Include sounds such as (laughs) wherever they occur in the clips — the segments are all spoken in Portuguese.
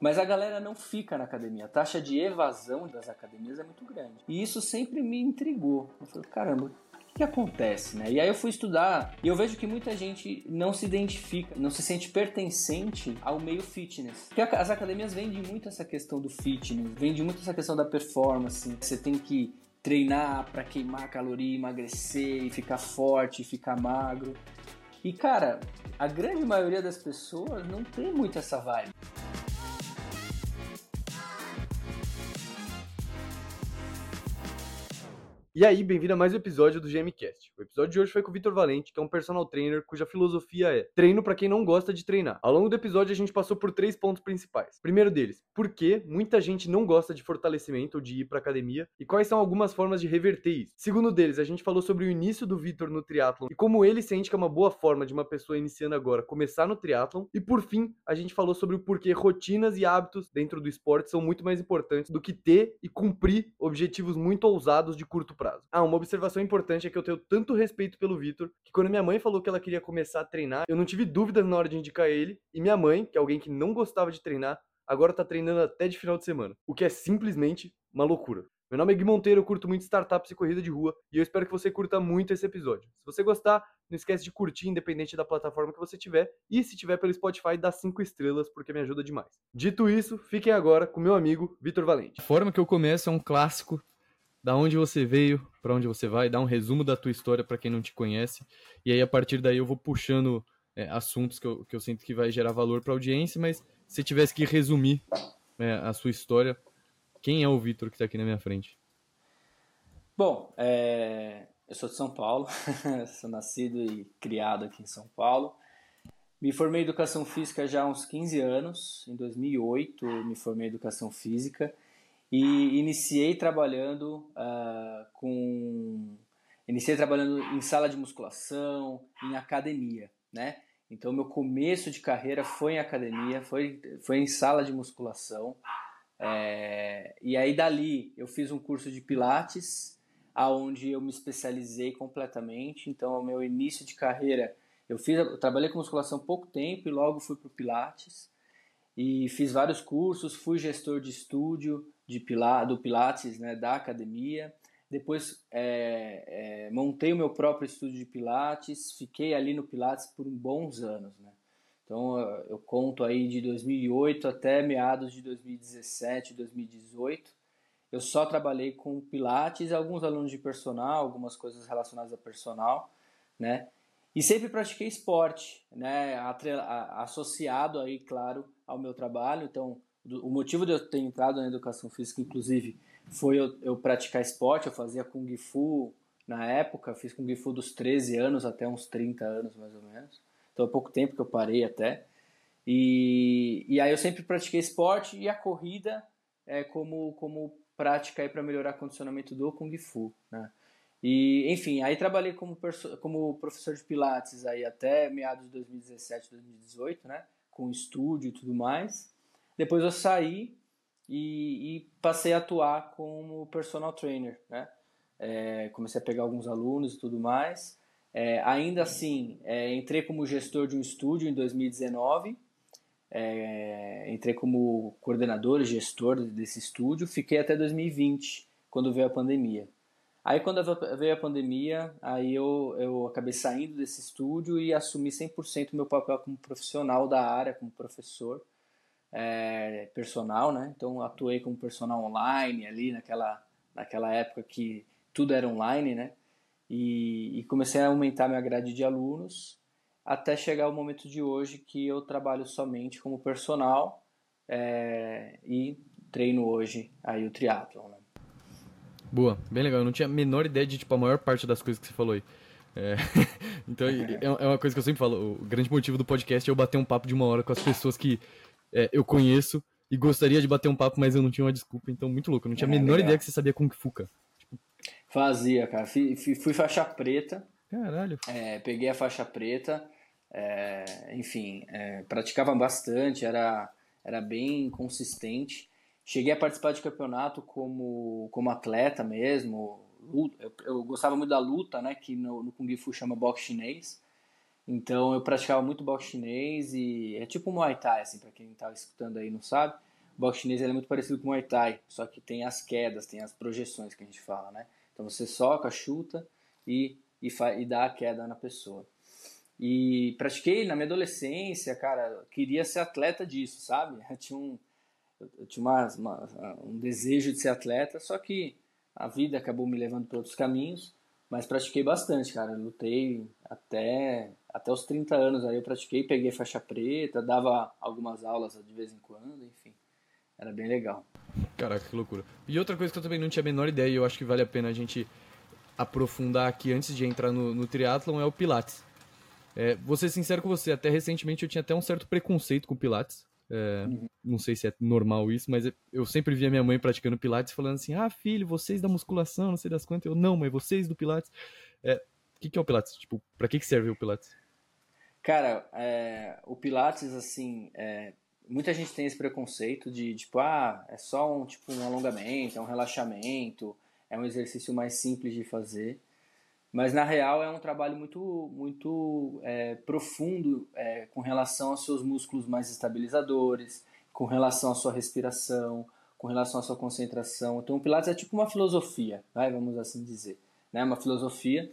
Mas a galera não fica na academia. A taxa de evasão das academias é muito grande. E isso sempre me intrigou. Eu falei, caramba, que acontece, né? E aí eu fui estudar e eu vejo que muita gente não se identifica, não se sente pertencente ao meio fitness. Porque as academias vendem muito essa questão do fitness, vendem muito essa questão da performance. Você tem que treinar para queimar caloria, emagrecer e ficar forte, ficar magro. E cara, a grande maioria das pessoas não tem muito essa vibe. E aí, bem-vindo a mais um episódio do GMcast. O episódio de hoje foi com o Vitor Valente, que é um personal trainer cuja filosofia é treino para quem não gosta de treinar. Ao longo do episódio a gente passou por três pontos principais. Primeiro deles, por que muita gente não gosta de fortalecimento ou de ir para academia e quais são algumas formas de reverter isso. Segundo deles, a gente falou sobre o início do Vitor no triatlon e como ele sente que é uma boa forma de uma pessoa iniciando agora começar no triatlon. E por fim, a gente falou sobre o porquê rotinas e hábitos dentro do esporte são muito mais importantes do que ter e cumprir objetivos muito ousados de curto prazo. Ah, uma observação importante é que eu tenho tanto respeito pelo Vitor que quando minha mãe falou que ela queria começar a treinar, eu não tive dúvidas na hora de indicar ele. E minha mãe, que é alguém que não gostava de treinar, agora tá treinando até de final de semana. O que é simplesmente uma loucura. Meu nome é Gui Monteiro, eu curto muito startups e corrida de rua e eu espero que você curta muito esse episódio. Se você gostar, não esquece de curtir, independente da plataforma que você tiver, e se tiver pelo Spotify, dá 5 estrelas, porque me ajuda demais. Dito isso, fiquem agora com meu amigo Vitor Valente. A forma que eu começo é um clássico da onde você veio, para onde você vai, dar um resumo da tua história para quem não te conhece. E aí, a partir daí, eu vou puxando é, assuntos que eu, que eu sinto que vai gerar valor para a audiência, mas se tivesse que resumir é, a sua história, quem é o Vitor que está aqui na minha frente? Bom, é... eu sou de São Paulo, (laughs) sou nascido e criado aqui em São Paulo. Me formei em Educação Física já há uns 15 anos, em 2008 me formei em Educação Física e iniciei trabalhando uh, com iniciei trabalhando em sala de musculação, em academia, né? Então meu começo de carreira foi em academia, foi foi em sala de musculação. É, e aí dali eu fiz um curso de pilates, aonde eu me especializei completamente. Então meu início de carreira eu fiz, eu trabalhei com musculação pouco tempo e logo fui para o pilates e fiz vários cursos, fui gestor de estúdio, de Pilates, do Pilates, né, da academia. Depois é, é, montei o meu próprio estúdio de Pilates, fiquei ali no Pilates por bons anos. Né? Então eu conto aí de 2008 até meados de 2017, 2018. Eu só trabalhei com Pilates, alguns alunos de personal, algumas coisas relacionadas a personal, né? E sempre pratiquei esporte, né? Associado aí, claro, ao meu trabalho. Então, o motivo de eu ter entrado na educação física, inclusive, foi eu, eu praticar esporte. Eu fazia Kung Fu na época, fiz Kung Fu dos 13 anos até uns 30 anos mais ou menos. Então é pouco tempo que eu parei até. E, e aí eu sempre pratiquei esporte e a corrida é como, como prática para melhorar o condicionamento do Kung Fu. Né? E, enfim, aí trabalhei como, como professor de Pilates aí até meados de 2017, 2018, né? Com estúdio e tudo mais. Depois eu saí e, e passei a atuar como personal trainer, né? É, comecei a pegar alguns alunos e tudo mais. É, ainda assim, é, entrei como gestor de um estúdio em 2019. É, entrei como coordenador e gestor desse estúdio. Fiquei até 2020, quando veio a pandemia. Aí quando veio a pandemia, aí eu, eu acabei saindo desse estúdio e assumi 100% o meu papel como profissional da área, como professor é, personal, né? Então atuei como personal online ali naquela, naquela época que tudo era online, né? E, e, comecei a aumentar minha grade de alunos até chegar o momento de hoje que eu trabalho somente como personal é, e treino hoje aí o triatlon, né? Boa, bem legal. Eu não tinha a menor ideia de tipo a maior parte das coisas que você falou aí. É, (laughs) então é, é uma coisa que eu sempre falo. O grande motivo do podcast é eu bater um papo de uma hora com as pessoas que é, eu conheço e gostaria de bater um papo, mas eu não tinha uma desculpa, então muito louco. Eu não tinha a é, menor legal. ideia que você sabia Kung Fu, cara. Tipo... Fazia, cara. Fui, fui faixa preta. Caralho. É, peguei a faixa preta. É, enfim, é, praticava bastante, era, era bem consistente. Cheguei a participar de campeonato como, como atleta mesmo. Eu, eu gostava muito da luta, né? Que no, no Kung Fu chama boxe chinês. Então eu praticava muito boxe chinês e é tipo Muay Thai, assim, para quem tá escutando aí não sabe. O boxe chinês é muito parecido com Muay Thai, só que tem as quedas, tem as projeções que a gente fala, né? Então você soca, chuta e, e, e dá a queda na pessoa. E pratiquei na minha adolescência, cara, queria ser atleta disso, sabe? (laughs) Eu tinha um, eu tinha uma, uma, um desejo de ser atleta, só que a vida acabou me levando para outros caminhos, mas pratiquei bastante, cara. Lutei até, até os 30 anos, aí eu pratiquei, peguei faixa preta, dava algumas aulas de vez em quando, enfim. Era bem legal. Caraca, que loucura. E outra coisa que eu também não tinha a menor ideia, e eu acho que vale a pena a gente aprofundar aqui antes de entrar no, no triatlon, é o Pilates. É, vou ser sincero com você, até recentemente eu tinha até um certo preconceito com Pilates. É, uhum. Não sei se é normal isso, mas eu sempre via minha mãe praticando Pilates falando assim: ah, filho, vocês da musculação, não sei das quantas. Eu, não, mas vocês do Pilates. É, o que, que é o Pilates? Tipo, pra que, que serve o Pilates? Cara, é, o Pilates, assim, é, muita gente tem esse preconceito de, tipo, ah, é só um, tipo, um alongamento, é um relaxamento, é um exercício mais simples de fazer. Mas na real é um trabalho muito, muito é, profundo é, com relação aos seus músculos mais estabilizadores, com relação à sua respiração, com relação à sua concentração. Então o Pilates é tipo uma filosofia, vai, vamos assim dizer, né? Uma filosofia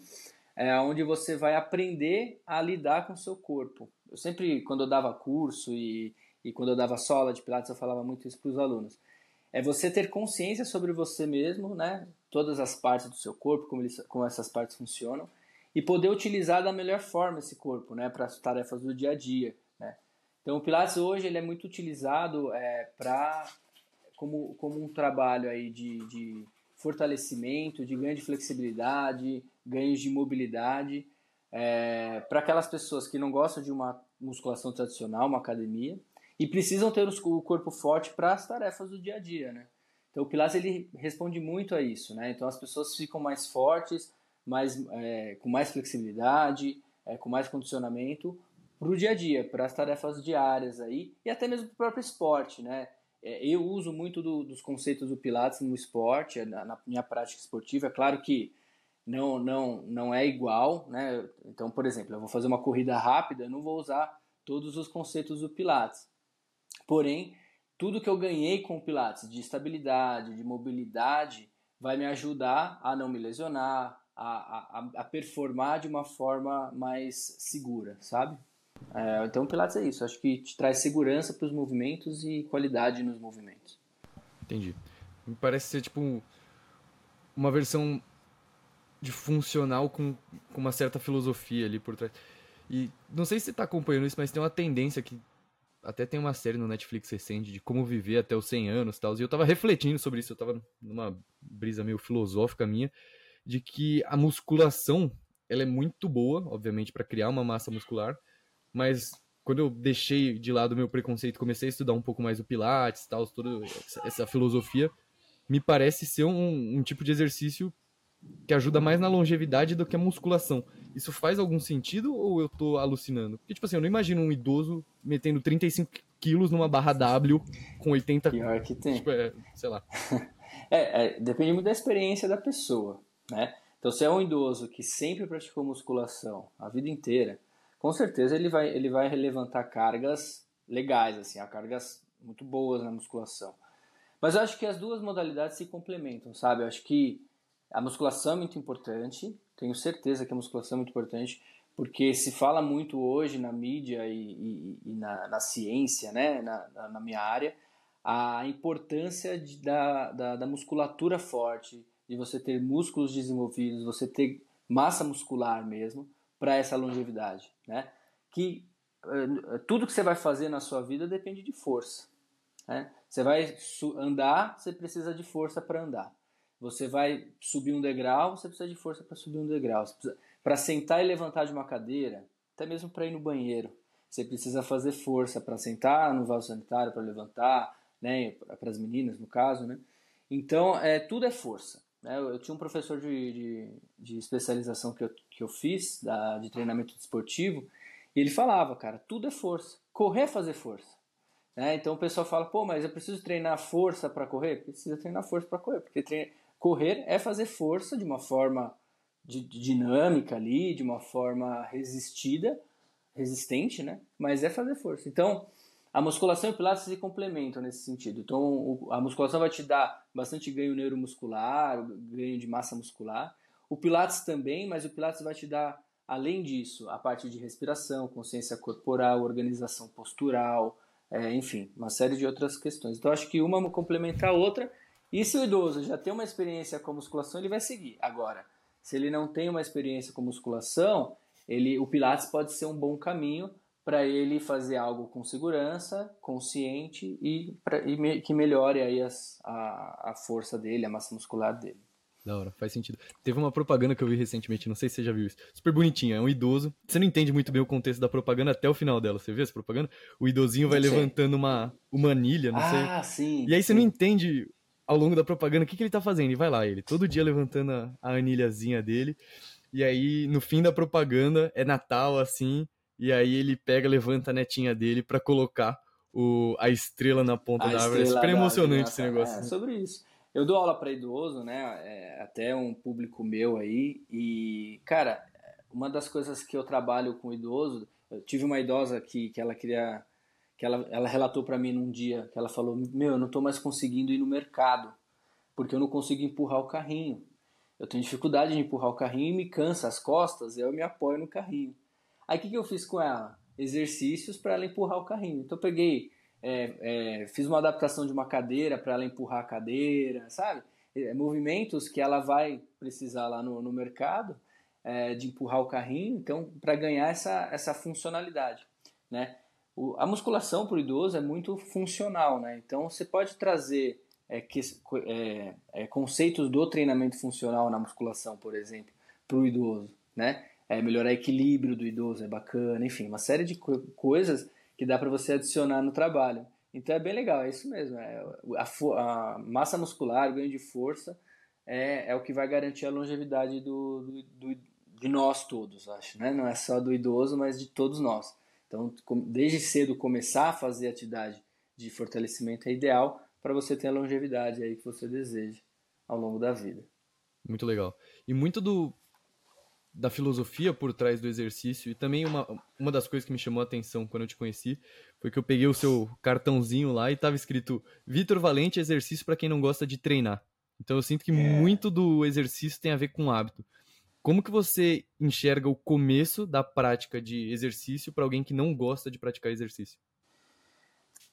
é, onde você vai aprender a lidar com o seu corpo. Eu sempre, quando eu dava curso e, e quando eu dava sola de Pilates, eu falava muito isso para os alunos. É você ter consciência sobre você mesmo, né? todas as partes do seu corpo, como, como essas partes funcionam, e poder utilizar da melhor forma esse corpo né, para as tarefas do dia a dia. Né? Então, o Pilates hoje ele é muito utilizado é, para como, como um trabalho aí de, de fortalecimento, de ganho de flexibilidade, ganhos de mobilidade, é, para aquelas pessoas que não gostam de uma musculação tradicional, uma academia, e precisam ter o corpo forte para as tarefas do dia a dia, né? Então o Pilates ele responde muito a isso, né? Então as pessoas ficam mais fortes, mais, é, com mais flexibilidade, é, com mais condicionamento para o dia a dia, para as tarefas diárias aí e até mesmo para o próprio esporte, né? É, eu uso muito do, dos conceitos do Pilates no esporte, na, na minha prática esportiva. É claro que não, não, não é igual, né? Então, por exemplo, eu vou fazer uma corrida rápida, eu não vou usar todos os conceitos do Pilates. Porém, tudo que eu ganhei com o Pilates de estabilidade, de mobilidade, vai me ajudar a não me lesionar, a, a, a performar de uma forma mais segura, sabe? É, então o Pilates é isso, acho que te traz segurança para os movimentos e qualidade nos movimentos. Entendi. Me parece ser tipo uma versão de funcional com, com uma certa filosofia ali por trás. E não sei se você está acompanhando isso, mas tem uma tendência que até tem uma série no Netflix recente de como viver até os 100 anos e tal. E eu tava refletindo sobre isso, eu tava numa brisa meio filosófica minha, de que a musculação, ela é muito boa, obviamente, para criar uma massa muscular, mas quando eu deixei de lado o meu preconceito, comecei a estudar um pouco mais o Pilates, tal, toda essa filosofia, me parece ser um, um tipo de exercício que ajuda mais na longevidade do que a musculação. Isso faz algum sentido ou eu tô alucinando? Porque, tipo assim, eu não imagino um idoso metendo 35 quilos numa barra W com 80... Pior que tem. Tipo, é, sei lá. (laughs) é, é, depende muito da experiência da pessoa, né? Então, se é um idoso que sempre praticou musculação a vida inteira, com certeza ele vai, ele vai levantar cargas legais, assim, cargas muito boas na musculação. Mas eu acho que as duas modalidades se complementam, sabe? Eu acho que a musculação é muito importante, tenho certeza que a musculação é muito importante, porque se fala muito hoje na mídia e, e, e na, na, ciência, né, na, na, minha área, a importância de, da, da, da musculatura forte, de você ter músculos desenvolvidos, você ter massa muscular mesmo, para essa longevidade, né? Que uh, tudo que você vai fazer na sua vida depende de força. Né? Você vai andar, você precisa de força para andar. Você vai subir um degrau, você precisa de força para subir um degrau. Para sentar e levantar de uma cadeira, até mesmo para ir no banheiro, você precisa fazer força para sentar no vaso sanitário, para levantar, né, para as meninas no caso, né? Então, é, tudo é força. Né? Eu, eu tinha um professor de, de, de, especialização que eu, que eu fiz, da, de treinamento desportivo, e ele falava, cara, tudo é força. Correr é fazer força. Né? Então o pessoal fala, pô, mas eu preciso treinar força para correr? Precisa treinar força para correr, porque treina, Correr é fazer força de uma forma de, de dinâmica ali, de uma forma resistida, resistente, né? Mas é fazer força. Então, a musculação e o pilates se complementam nesse sentido. Então, a musculação vai te dar bastante ganho neuromuscular, ganho de massa muscular. O pilates também, mas o pilates vai te dar, além disso, a parte de respiração, consciência corporal, organização postural, é, enfim, uma série de outras questões. Então, acho que uma complementa a outra. E se o idoso já tem uma experiência com musculação, ele vai seguir. Agora, se ele não tem uma experiência com musculação, ele, o Pilates pode ser um bom caminho para ele fazer algo com segurança, consciente e, pra, e me, que melhore aí as, a, a força dele, a massa muscular dele. Da hora, faz sentido. Teve uma propaganda que eu vi recentemente, não sei se você já viu isso. Super bonitinha, é um idoso. Você não entende muito bem o contexto da propaganda até o final dela. Você viu essa propaganda? O idosinho vai levantando uma, uma anilha, não ah, sei. Ah, sim. E aí sim. você não entende ao longo da propaganda o que, que ele tá fazendo. E vai lá, ele todo dia levantando a, a anilhazinha dele. E aí, no fim da propaganda, é Natal, assim. E aí ele pega, levanta a netinha dele para colocar o, a estrela na ponta a da árvore. É super emocionante esse negócio. É, sobre isso. Eu dou aula para idoso, né? É, até um público meu aí. E, cara, uma das coisas que eu trabalho com idoso, eu tive uma idosa que, que ela queria. Que ela, ela relatou para mim num dia que ela falou: Meu, eu não tô mais conseguindo ir no mercado, porque eu não consigo empurrar o carrinho. Eu tenho dificuldade de empurrar o carrinho e me cansa as costas, eu me apoio no carrinho. Aí o que, que eu fiz com ela? Exercícios para ela empurrar o carrinho. Então eu peguei é, é, fiz uma adaptação de uma cadeira para ela empurrar a cadeira, sabe? É, movimentos que ela vai precisar lá no, no mercado é, de empurrar o carrinho, então, para ganhar essa, essa funcionalidade, né? O, a musculação para o idoso é muito funcional, né? Então, você pode trazer é, que, é, conceitos do treinamento funcional na musculação, por exemplo, para o idoso, né? melhorar o equilíbrio do idoso é bacana, enfim, uma série de co coisas que dá para você adicionar no trabalho. Então é bem legal, é isso mesmo. É, a, a, massa muscular, o ganho de força, é, é o que vai garantir a longevidade do, do, do, de nós todos, acho. Né? Não é só do idoso, mas de todos nós. Então, desde cedo começar a fazer atividade de fortalecimento é ideal para você ter a longevidade aí que você deseja ao longo da vida. Muito legal. E muito do da filosofia por trás do exercício e também uma, uma das coisas que me chamou a atenção quando eu te conheci foi que eu peguei o seu cartãozinho lá e estava escrito Vitor Valente exercício para quem não gosta de treinar. Então eu sinto que é. muito do exercício tem a ver com hábito. Como que você enxerga o começo da prática de exercício para alguém que não gosta de praticar exercício?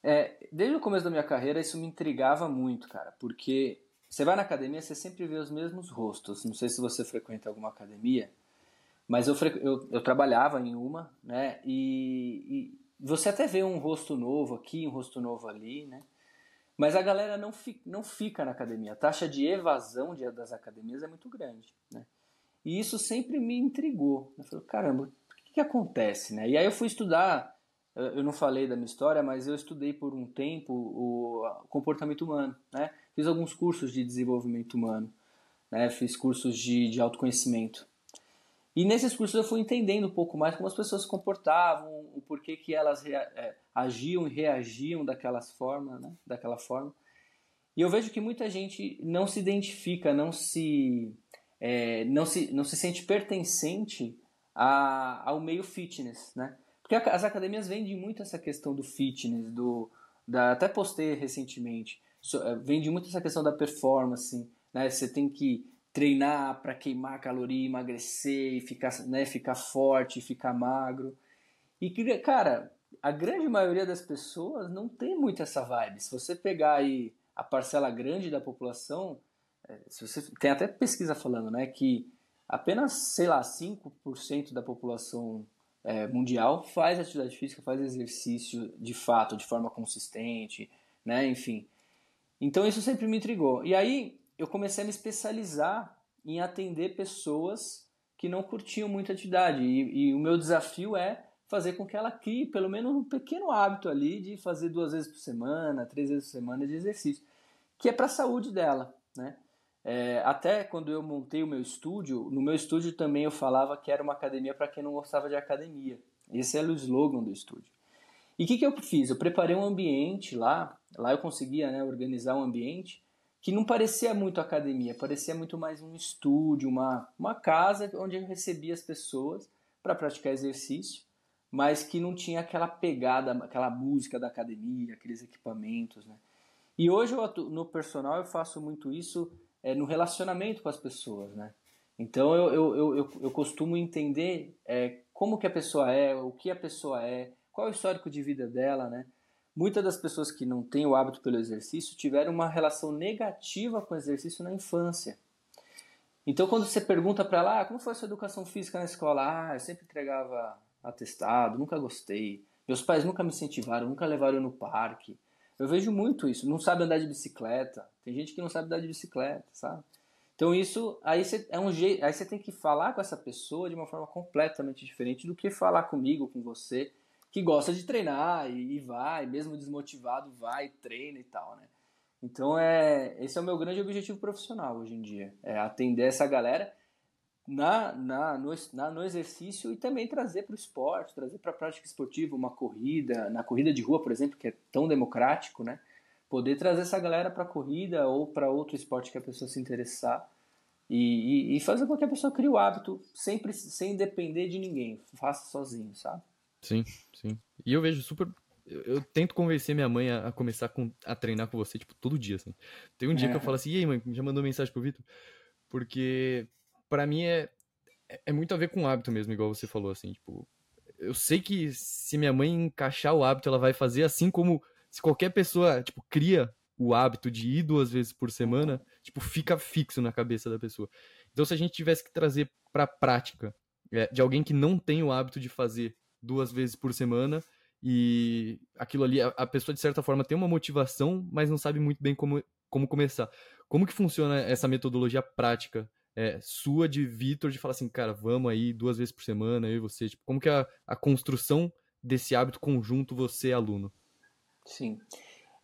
É, desde o começo da minha carreira isso me intrigava muito, cara, porque você vai na academia, você sempre vê os mesmos rostos. Não sei se você frequenta alguma academia, mas eu, eu, eu trabalhava em uma, né? E, e, você até vê um rosto novo aqui, um rosto novo ali, né? Mas a galera não fica, não fica na academia. A taxa de evasão de, das academias é muito grande, né? E isso sempre me intrigou. Eu falei, caramba, o que, que acontece, né? E aí eu fui estudar, eu não falei da minha história, mas eu estudei por um tempo o comportamento humano, né? Fiz alguns cursos de desenvolvimento humano, né? Fiz cursos de, de autoconhecimento. E nesses cursos eu fui entendendo um pouco mais como as pessoas se comportavam, o porquê que elas é, agiam e reagiam daquelas formas, né? daquela forma. E eu vejo que muita gente não se identifica, não se, é, não se, não se sente pertencente a, ao meio fitness, né? Porque as academias vendem muito essa questão do fitness, do, da, até postei recentemente, é, vende muito essa questão da performance, né? Você tem que treinar para queimar caloria, emagrecer ficar, né, ficar forte, ficar magro. E cara, a grande maioria das pessoas não tem muito essa vibe. Se você pegar aí a parcela grande da população, se você tem até pesquisa falando, né, que apenas, sei lá, 5% da população é, mundial faz atividade física, faz exercício de fato, de forma consistente, né, enfim. Então isso sempre me intrigou. E aí eu comecei a me especializar em atender pessoas que não curtiam muito a atividade. E, e, o meu desafio é fazer com que ela crie pelo menos um pequeno hábito ali de fazer duas vezes por semana, três vezes por semana de exercício, que é para a saúde dela. Né? É, até quando eu montei o meu estúdio, no meu estúdio também eu falava que era uma academia para quem não gostava de academia. Esse era o slogan do estúdio. E o que, que eu fiz? Eu preparei um ambiente lá, lá eu conseguia né, organizar um ambiente que não parecia muito academia, parecia muito mais um estúdio, uma, uma casa onde eu recebia as pessoas para praticar exercício, mas que não tinha aquela pegada, aquela música da academia, aqueles equipamentos, né? E hoje eu, no personal eu faço muito isso é, no relacionamento com as pessoas, né? Então eu, eu, eu, eu, eu costumo entender é, como que a pessoa é, o que a pessoa é, qual é o histórico de vida dela, né? Muitas das pessoas que não têm o hábito pelo exercício tiveram uma relação negativa com o exercício na infância. Então, quando você pergunta para ela, ah, como foi a sua educação física na escola? Ah, eu sempre entregava atestado, nunca gostei. Meus pais nunca me incentivaram, nunca levaram no parque. Eu vejo muito isso. Não sabe andar de bicicleta. Tem gente que não sabe andar de bicicleta, sabe? Então isso aí você é um jeito, aí você tem que falar com essa pessoa de uma forma completamente diferente do que falar comigo, com você, que gosta de treinar e, e vai, mesmo desmotivado, vai, treina e tal, né? Então é esse é o meu grande objetivo profissional hoje em dia, é atender essa galera na, na, no, na, no exercício e também trazer para o esporte, trazer para a prática esportiva uma corrida, na corrida de rua, por exemplo, que é tão democrático, né? Poder trazer essa galera para a corrida ou para outro esporte que a pessoa se interessar e, e, e, fazer com que a pessoa crie o hábito sempre sem depender de ninguém, faça sozinho, sabe? Sim, sim. E eu vejo super eu, eu, tento convencer minha mãe a, a, começar com, a treinar com você, tipo, todo dia, assim. Tem um dia é. que eu falo assim, e aí, mãe, já mandou mensagem pro Vitor? Porque para mim é, é muito a ver com o hábito mesmo, igual você falou, assim, tipo, eu sei que se minha mãe encaixar o hábito, ela vai fazer assim como se qualquer pessoa, tipo, cria o hábito de ir duas vezes por semana, tipo, fica fixo na cabeça da pessoa. Então, se a gente tivesse que trazer pra prática é, de alguém que não tem o hábito de fazer duas vezes por semana e aquilo ali, a, a, pessoa de certa forma tem uma motivação, mas não sabe muito bem como, como começar. Como que funciona essa metodologia prática é, sua de Vitor de falar assim, cara, vamos aí duas vezes por semana, eu e você? Tipo, como que é a, a construção desse hábito conjunto você-aluno? Sim.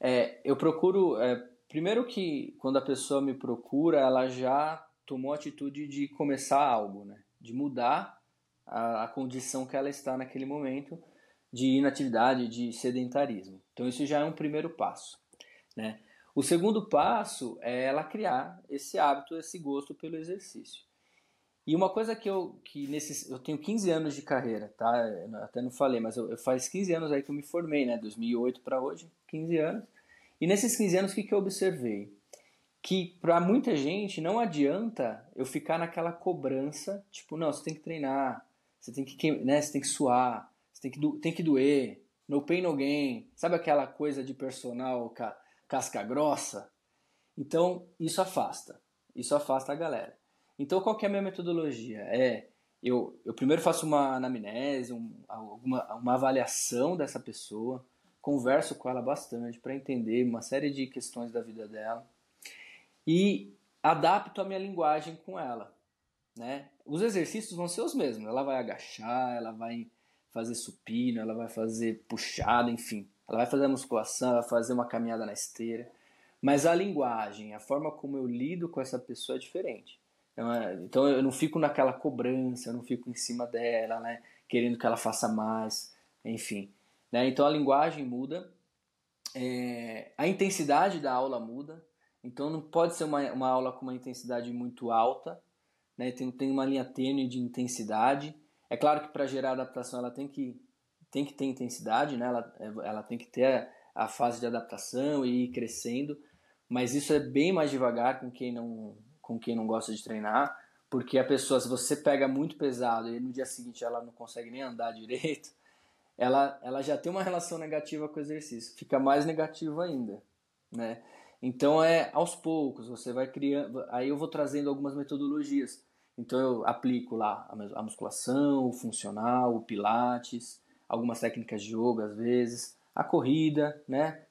É, eu procuro. É, primeiro que quando a pessoa me procura, ela já tomou a atitude de começar algo, né? De mudar a, a condição que ela está naquele momento de inatividade, de sedentarismo. Então isso já é um primeiro passo, né? O segundo passo é ela criar esse hábito, esse gosto pelo exercício. E uma coisa que eu que nesses eu tenho 15 anos de carreira, tá? Eu até não falei, mas eu, eu faz 15 anos aí que eu me formei, né? 2008 para hoje, 15 anos. E nesses 15 anos o que que eu observei? Que para muita gente não adianta eu ficar naquela cobrança, tipo, não, você tem que treinar, você tem que, né, você tem que suar, você tem que, tem que doer, no pain no gain. Sabe aquela coisa de personal, cara? Casca grossa. Então, isso afasta. Isso afasta a galera. Então, qual é a minha metodologia? É, eu, eu primeiro faço uma anamnese, um, uma, uma avaliação dessa pessoa, converso com ela bastante para entender uma série de questões da vida dela e adapto a minha linguagem com ela. Né? Os exercícios vão ser os mesmos. Ela vai agachar, ela vai fazer supino, ela vai fazer puxada, enfim. Ela vai fazer a musculação, ela vai fazer uma caminhada na esteira. Mas a linguagem, a forma como eu lido com essa pessoa é diferente. Então, é, então eu não fico naquela cobrança, eu não fico em cima dela, né? Querendo que ela faça mais, enfim. Né? Então a linguagem muda, é, a intensidade da aula muda. Então não pode ser uma, uma aula com uma intensidade muito alta, né? tem, tem uma linha tênue de intensidade. É claro que para gerar adaptação ela tem que tem que ter intensidade, né? ela, ela tem que ter a fase de adaptação e ir crescendo, mas isso é bem mais devagar com quem não, com quem não gosta de treinar, porque a pessoa, se você pega muito pesado e no dia seguinte ela não consegue nem andar direito, (laughs) ela, ela já tem uma relação negativa com o exercício, fica mais negativo ainda, né? Então é aos poucos, você vai criando, aí eu vou trazendo algumas metodologias. Então eu aplico lá a musculação, o funcional, o pilates, algumas técnicas de yoga às vezes, a corrida, né?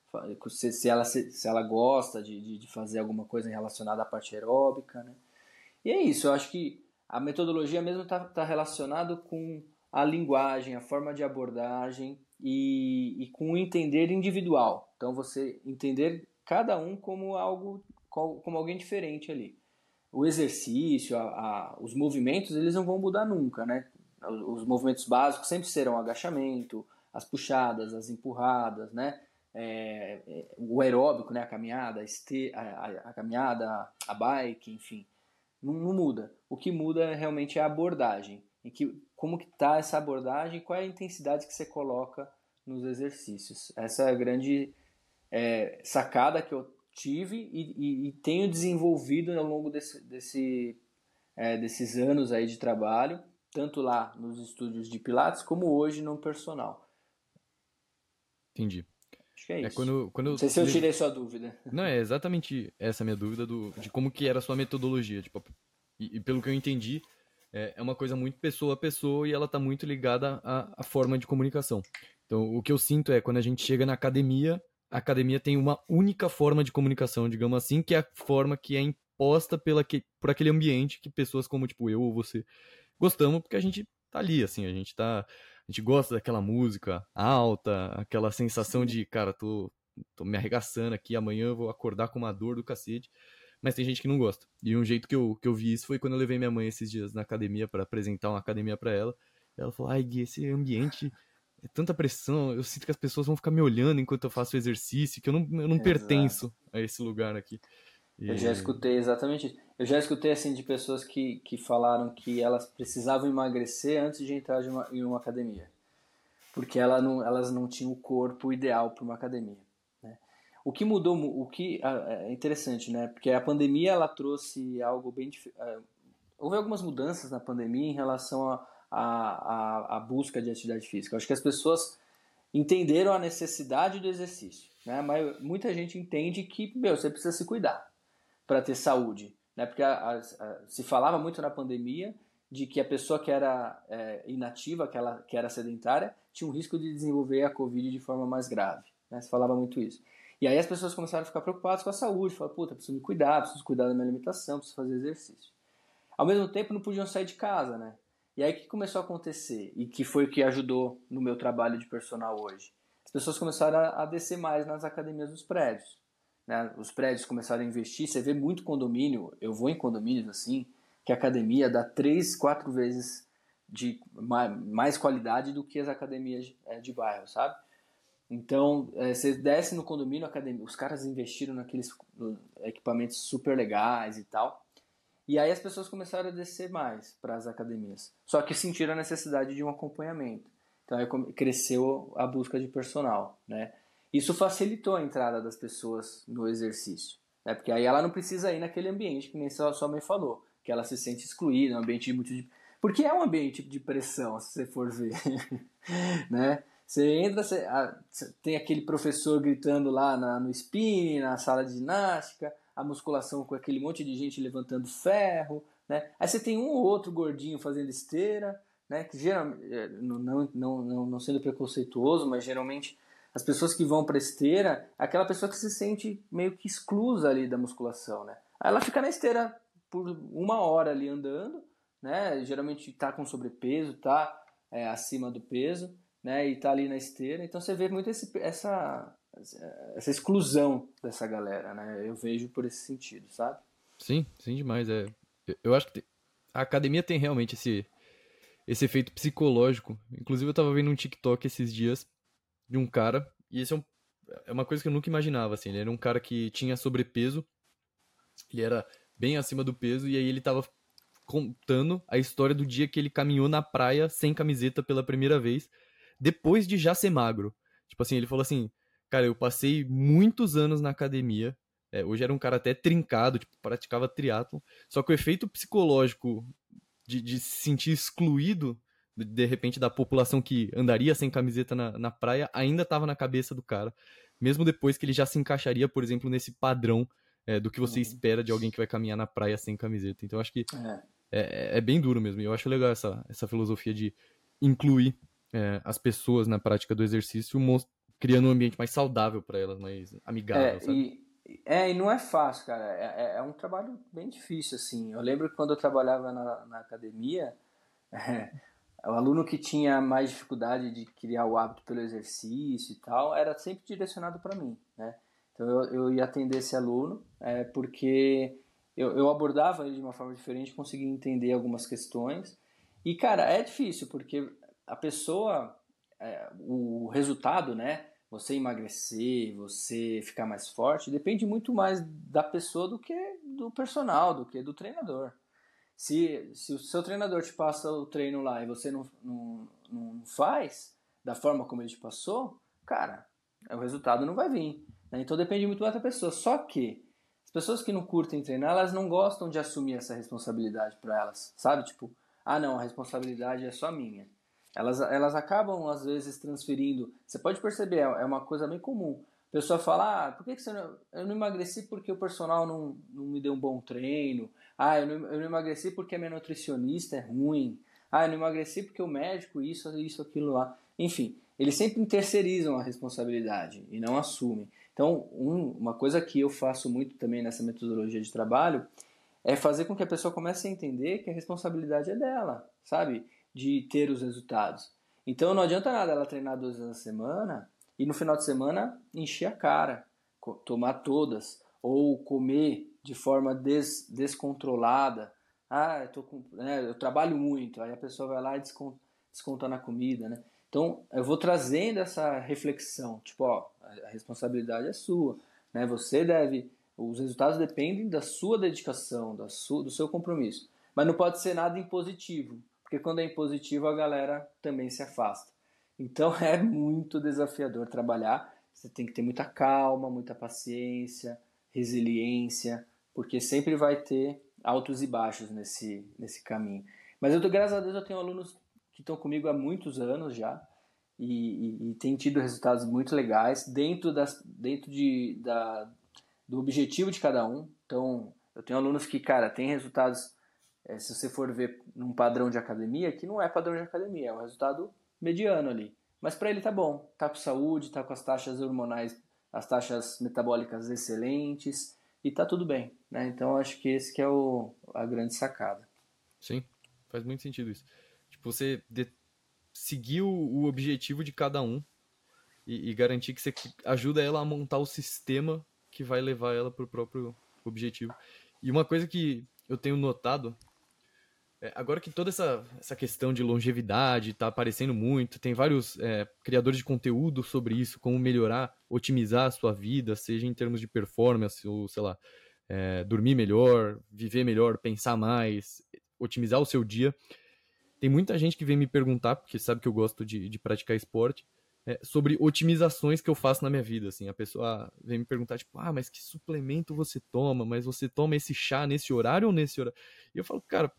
Se, se, ela, se, se ela gosta de, de, de, fazer alguma coisa relacionada à parte aeróbica, né? E é isso, eu acho que a metodologia mesmo está tá relacionado com a linguagem, a forma de abordagem e, e com o entender individual. Então você entender cada um como algo, como alguém diferente ali. O exercício, a, a, os movimentos, eles não vão mudar nunca, né? Os movimentos básicos sempre serão agachamento, as puxadas, as empurradas, né? É, é, o aeróbico, né? A caminhada, a, este, a, a, caminhada, a bike, enfim, não, não, muda. O que muda realmente é a abordagem, em que como que está essa abordagem, qual é a intensidade que você coloca nos exercícios. Essa é a grande é, sacada que eu tive e, e, e, tenho desenvolvido ao longo desse, desse, é, desses anos aí de trabalho, tanto lá nos estúdios de Pilates como hoje no personal. Entendi. Acho que é, é isso. Quando, quando Não sei se eu tirei sua dúvida. Não, é exatamente essa a minha dúvida do, de como que era a sua metodologia. Tipo, e, e pelo que eu entendi, é, é uma coisa muito pessoa a pessoa e ela está muito ligada à, à forma de comunicação. Então, o que eu sinto é quando a gente chega na academia, a academia tem uma única forma de comunicação, digamos assim, que é a forma que é imposta pela que, por aquele ambiente que pessoas como tipo eu ou você gostamos, porque a gente tá ali, assim, a gente tá, a gente gosta daquela música alta, aquela sensação de, cara, tô, tô me arregaçando aqui, amanhã eu vou acordar com uma dor do cacete. Mas tem gente que não gosta. E um jeito que eu, que eu vi isso foi quando eu levei minha mãe esses dias na academia para apresentar uma academia para ela. Ela falou: "Ai, Gui, esse ambiente é tanta pressão, eu sinto que as pessoas vão ficar me olhando enquanto eu faço exercício, que eu não, eu não pertenço a esse lugar aqui. E... Eu já escutei exatamente isso. Eu já escutei assim de pessoas que, que falaram que elas precisavam emagrecer antes de entrar de uma, em uma academia. Porque ela não, elas não tinham o corpo ideal para uma academia. Né? O que mudou, o que é interessante, né? Porque a pandemia ela trouxe algo bem é, houve algumas mudanças na pandemia em relação a a, a, a busca de atividade física. Eu acho que as pessoas entenderam a necessidade do exercício. Né? Mas muita gente entende que meu, você precisa se cuidar para ter saúde. Né? Porque a, a, se falava muito na pandemia de que a pessoa que era é, inativa, que, ela, que era sedentária, tinha um risco de desenvolver a Covid de forma mais grave. Né? Se falava muito isso. E aí as pessoas começaram a ficar preocupadas com a saúde. Falaram, puta, preciso me cuidar, preciso cuidar da minha alimentação, preciso fazer exercício. Ao mesmo tempo, não podiam sair de casa, né? E aí o que começou a acontecer? E que foi o que ajudou no meu trabalho de personal hoje? As pessoas começaram a descer mais nas academias dos prédios. Né? Os prédios começaram a investir. Você vê muito condomínio, eu vou em condomínios assim, que a academia dá três, quatro vezes de mais qualidade do que as academias é, de bairro, sabe? Então, é, você desce no condomínio, academia, os caras investiram naqueles equipamentos super legais e tal. E aí as pessoas começaram a descer mais para as academias. Só que sentiram a necessidade de um acompanhamento. Então aí cresceu a busca de personal, né? Isso facilitou a entrada das pessoas no exercício, né? Porque aí ela não precisa ir naquele ambiente que nem sua, sua mãe falou, que ela se sente excluída, é um ambiente de... porque é um ambiente de pressão, se você for ver, (laughs) né? Você entra, você, a, tem aquele professor gritando lá na, no spin, na sala de ginástica, a musculação com aquele monte de gente levantando ferro, né? Aí você tem um ou outro gordinho fazendo esteira, né? Que geralmente, é, não, não, não, não sendo preconceituoso, mas geralmente as pessoas que vão para esteira, aquela pessoa que se sente meio que exclusa ali da musculação, né? Ela fica na esteira por uma hora ali andando, né? Geralmente está com sobrepeso, está é, acima do peso, né? E está ali na esteira. Então você vê muito esse, essa essa exclusão dessa galera, né? Eu vejo por esse sentido, sabe? Sim, sim demais. É, eu acho que a academia tem realmente esse, esse efeito psicológico. Inclusive eu tava vendo um TikTok esses dias de um cara, e esse é, um, é uma coisa que eu nunca imaginava, assim. Ele era um cara que tinha sobrepeso, ele era bem acima do peso, e aí ele tava contando a história do dia que ele caminhou na praia sem camiseta pela primeira vez, depois de já ser magro. Tipo assim, ele falou assim, Cara, eu passei muitos anos na academia. É, hoje era um cara até trincado, tipo, praticava triatlo. Só que o efeito psicológico de, de se sentir excluído, de, repente, da população que andaria sem camiseta na, na praia, ainda estava na cabeça do cara. Mesmo depois que ele já se encaixaria, por exemplo, nesse padrão é, do que você uhum. espera de alguém que vai caminhar na praia sem camiseta. Então, acho que é, é, é bem duro mesmo. E eu acho legal essa, essa filosofia de incluir é, as pessoas na prática do exercício, criando um ambiente mais saudável para elas, mais amigável, é, sabe? E, é, e não é fácil, cara. É, é, é, um trabalho bem difícil, assim. Eu lembro que quando eu trabalhava na, na academia, (laughs) é, o aluno que tinha mais dificuldade de criar o hábito pelo exercício e tal, era sempre direcionado para mim, né? Então eu, eu ia atender esse aluno, é, porque eu, eu abordava ele de uma forma diferente, conseguia entender algumas questões. E, cara, é difícil, porque a pessoa é, o resultado, né? Você emagrecer, você ficar mais forte, depende muito mais da pessoa do que do personal, do que do treinador. Se, se o seu treinador te passa o treino lá e você não, não, não faz da forma como ele te passou, cara, o resultado não vai vir. Né? Então depende muito da pessoa. Só que as pessoas que não curtem treinar, elas não gostam de assumir essa responsabilidade para elas, sabe? Tipo, ah não, a responsabilidade é só minha. Elas, elas acabam às vezes transferindo. Você pode perceber, é, é uma coisa bem comum. Pessoa fala, ah, por que, que você não, eu não emagreci porque o personal não, não me deu um bom treino? Ah, eu não, eu não emagreci porque a minha nutricionista é ruim. Ah, eu não emagreci porque o médico isso, isso, aquilo lá. Enfim, eles sempre terceirizam a responsabilidade e não assumem. Então, um, uma coisa que eu faço muito também nessa metodologia de trabalho é fazer com que a pessoa comece a entender que a responsabilidade é dela, sabe? De ter os resultados. Então, não adianta nada ela treinar duas vezes na semana e no final de semana encher a cara, tomar todas, ou comer de forma des, descontrolada. Ah, eu, tô com, né, eu trabalho muito, aí a pessoa vai lá e desconta, desconta na comida, né? Então, eu vou trazendo essa reflexão, tipo, ó, a responsabilidade é sua, né? Você deve, os resultados dependem da sua dedicação, da sua, do seu compromisso. Mas não pode ser nada impositivo, porque quando é impositivo a galera também se afasta. Então (laughs) é muito desafiador trabalhar. Você tem que ter muita calma, muita paciência, resiliência, porque sempre vai ter altos e baixos nesse, nesse caminho. Mas eu tô, graças a Deus, eu tenho alunos que estão comigo há muitos anos já e, e, e têm tido resultados muito legais dentro, das, dentro de, da, do objetivo de cada um. Então, eu tenho alunos que, cara, têm resultados, é, se você for ver num padrão de academia, que não é padrão de academia, é um resultado mediano ali. Mas para ele tá bom, tá com saúde, tá com as taxas hormonais, as taxas metabólicas excelentes, e tá tudo bem, né? Então acho que esse que é o, a grande sacada. Sim, faz muito sentido isso. Tipo, você de... seguir o, objetivo de cada um e, e, garantir que você ajuda ela a montar o sistema que vai levar ela pro próprio objetivo. E uma coisa que eu tenho notado agora que toda essa, essa questão de longevidade está aparecendo muito, tem vários é, criadores de conteúdo sobre isso, como melhorar, otimizar a sua vida, seja em termos de performance ou, sei lá, é, dormir melhor, viver melhor, pensar mais, otimizar o seu dia. Tem muita gente que vem me perguntar, porque sabe que eu gosto de, de praticar esporte, é, sobre otimizações que eu faço na minha vida. Assim, a pessoa vem me perguntar, tipo, ah, mas que suplemento você toma? Mas você toma esse chá nesse horário ou nesse horário? E eu falo, cara,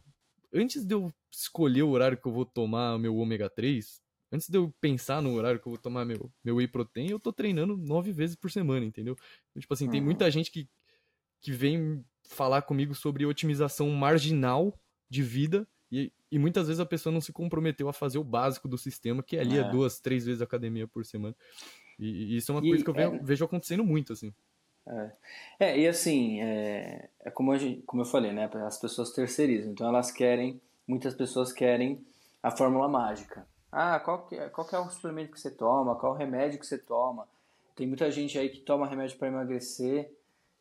antes de eu escolher o horário que eu vou tomar meu ômega 3, antes de eu pensar no horário que eu vou tomar meu, meu whey protein, eu tô treinando nove vezes por semana, entendeu? Então, tipo assim, uhum. tem muita gente que, que vem falar comigo sobre otimização marginal de vida e, e muitas vezes a pessoa não se comprometeu a fazer o básico do sistema, que ali é, é duas, três vezes academia por semana. E, e isso é uma e, coisa que eu é... vejo acontecendo muito, assim. É. é, e assim, é, é como, gente, como eu falei, né? As pessoas terceirizam. Então elas querem, muitas pessoas querem a fórmula mágica. Ah, qual que, é, qual que é o suplemento que você toma? Qual o remédio que você toma? Tem muita gente aí que toma remédio para emagrecer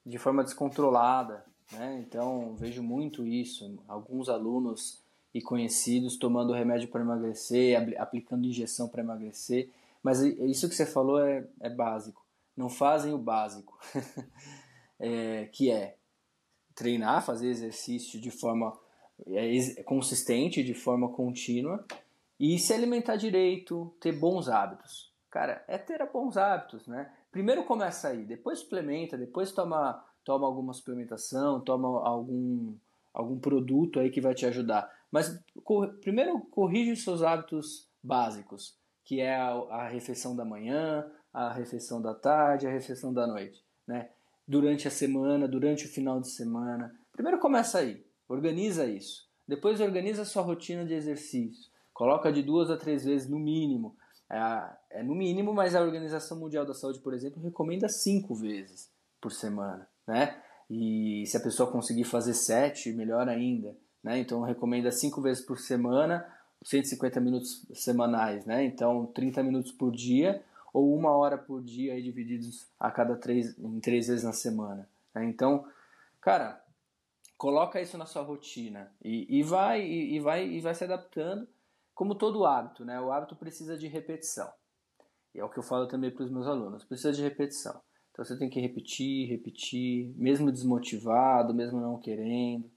de forma descontrolada, né? Então vejo muito isso. Alguns alunos e conhecidos tomando remédio para emagrecer, aplicando injeção para emagrecer. Mas isso que você falou é, é básico. Não fazem o básico, (laughs) é, que é treinar, fazer exercício de forma é, consistente, de forma contínua e se alimentar direito, ter bons hábitos. Cara, é ter bons hábitos, né? Primeiro começa aí, depois suplementa, depois toma, toma alguma suplementação, toma algum, algum produto aí que vai te ajudar. Mas cor, primeiro corrige os seus hábitos básicos, que é a, a, refeição da manhã, a refeição da tarde, a refeição da noite, né? Durante a semana, durante o final de semana. Primeiro começa aí, organiza isso. Depois organiza a sua rotina de exercício. Coloca de duas a três vezes no mínimo. É, é no mínimo, mas a Organização Mundial da Saúde, por exemplo, recomenda cinco vezes por semana, né? E se a pessoa conseguir fazer sete, melhor ainda. Né? Então recomenda 5 vezes por semana, 150 minutos semanais, né? Então 30 minutos por dia ou uma hora por dia divididos a cada três, em três vezes na semana. Né? Então, cara, coloca isso na sua rotina e, e vai e, e, vai e vai se adaptando, como todo hábito, né? O hábito precisa de repetição. E é o que eu falo também para os meus alunos, precisa de repetição. Então você tem que repetir, repetir, mesmo desmotivado, mesmo não querendo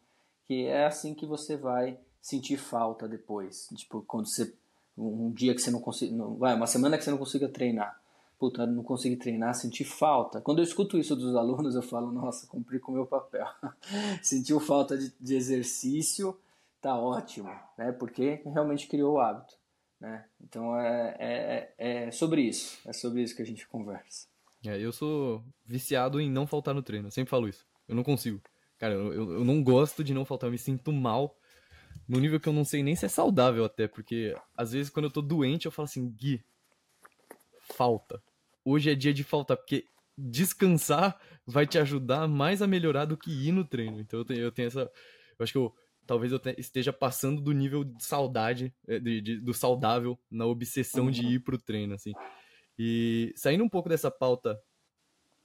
que é assim que você vai sentir falta depois. Tipo, quando você um dia que você não consiga, vai, uma semana que você não consiga treinar. Puta, não consegui treinar, senti falta. Quando eu escuto isso dos (laughs) alunos, eu falo, nossa, cumpri com o meu papel. (laughs) Sentiu falta de, de, exercício, tá ótimo, né? Porque realmente criou o hábito, né? Então é, é, é sobre isso, é sobre isso que a gente conversa. É, eu sou viciado em não faltar no treino, eu sempre falo isso. Eu não consigo. Cara, eu, eu não gosto de não faltar, eu me sinto mal no nível que eu não sei nem se é saudável até, porque às vezes quando eu tô doente eu falo assim, Gui, falta. Hoje é dia de faltar, porque descansar vai te ajudar mais a melhorar do que ir no treino. Então eu tenho, eu tenho essa. Eu acho que eu, talvez eu esteja passando do nível de saudade, é, de, de, do saudável, na obsessão uhum. de ir pro treino, assim. E saindo um pouco dessa pauta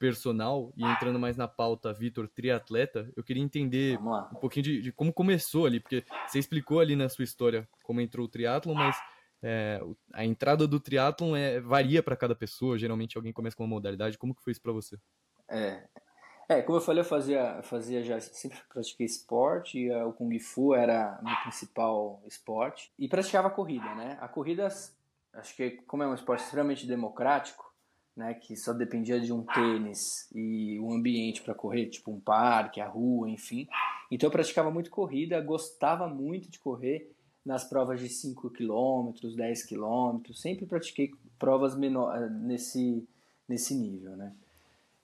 personal e entrando mais na pauta Vitor triatleta, eu queria entender um pouquinho de, de, como começou ali, porque você explicou ali na sua história como entrou o triatlon, mas é, a entrada do triatlon é, varia para cada pessoa, geralmente alguém começa com uma modalidade, como que foi isso para você? É, é, como eu falei, eu fazia, fazia já, sempre pratiquei esporte, e o Kung Fu era meu principal esporte, e praticava corrida, né? A corrida, acho que como é um esporte extremamente democrático, né, que só dependia de um tênis e um ambiente para correr, tipo um parque, a rua, enfim. Então eu praticava muito corrida, gostava muito de correr nas provas de 5 km, 10 km, sempre pratiquei provas menor, eh, nesse, nesse nível, né?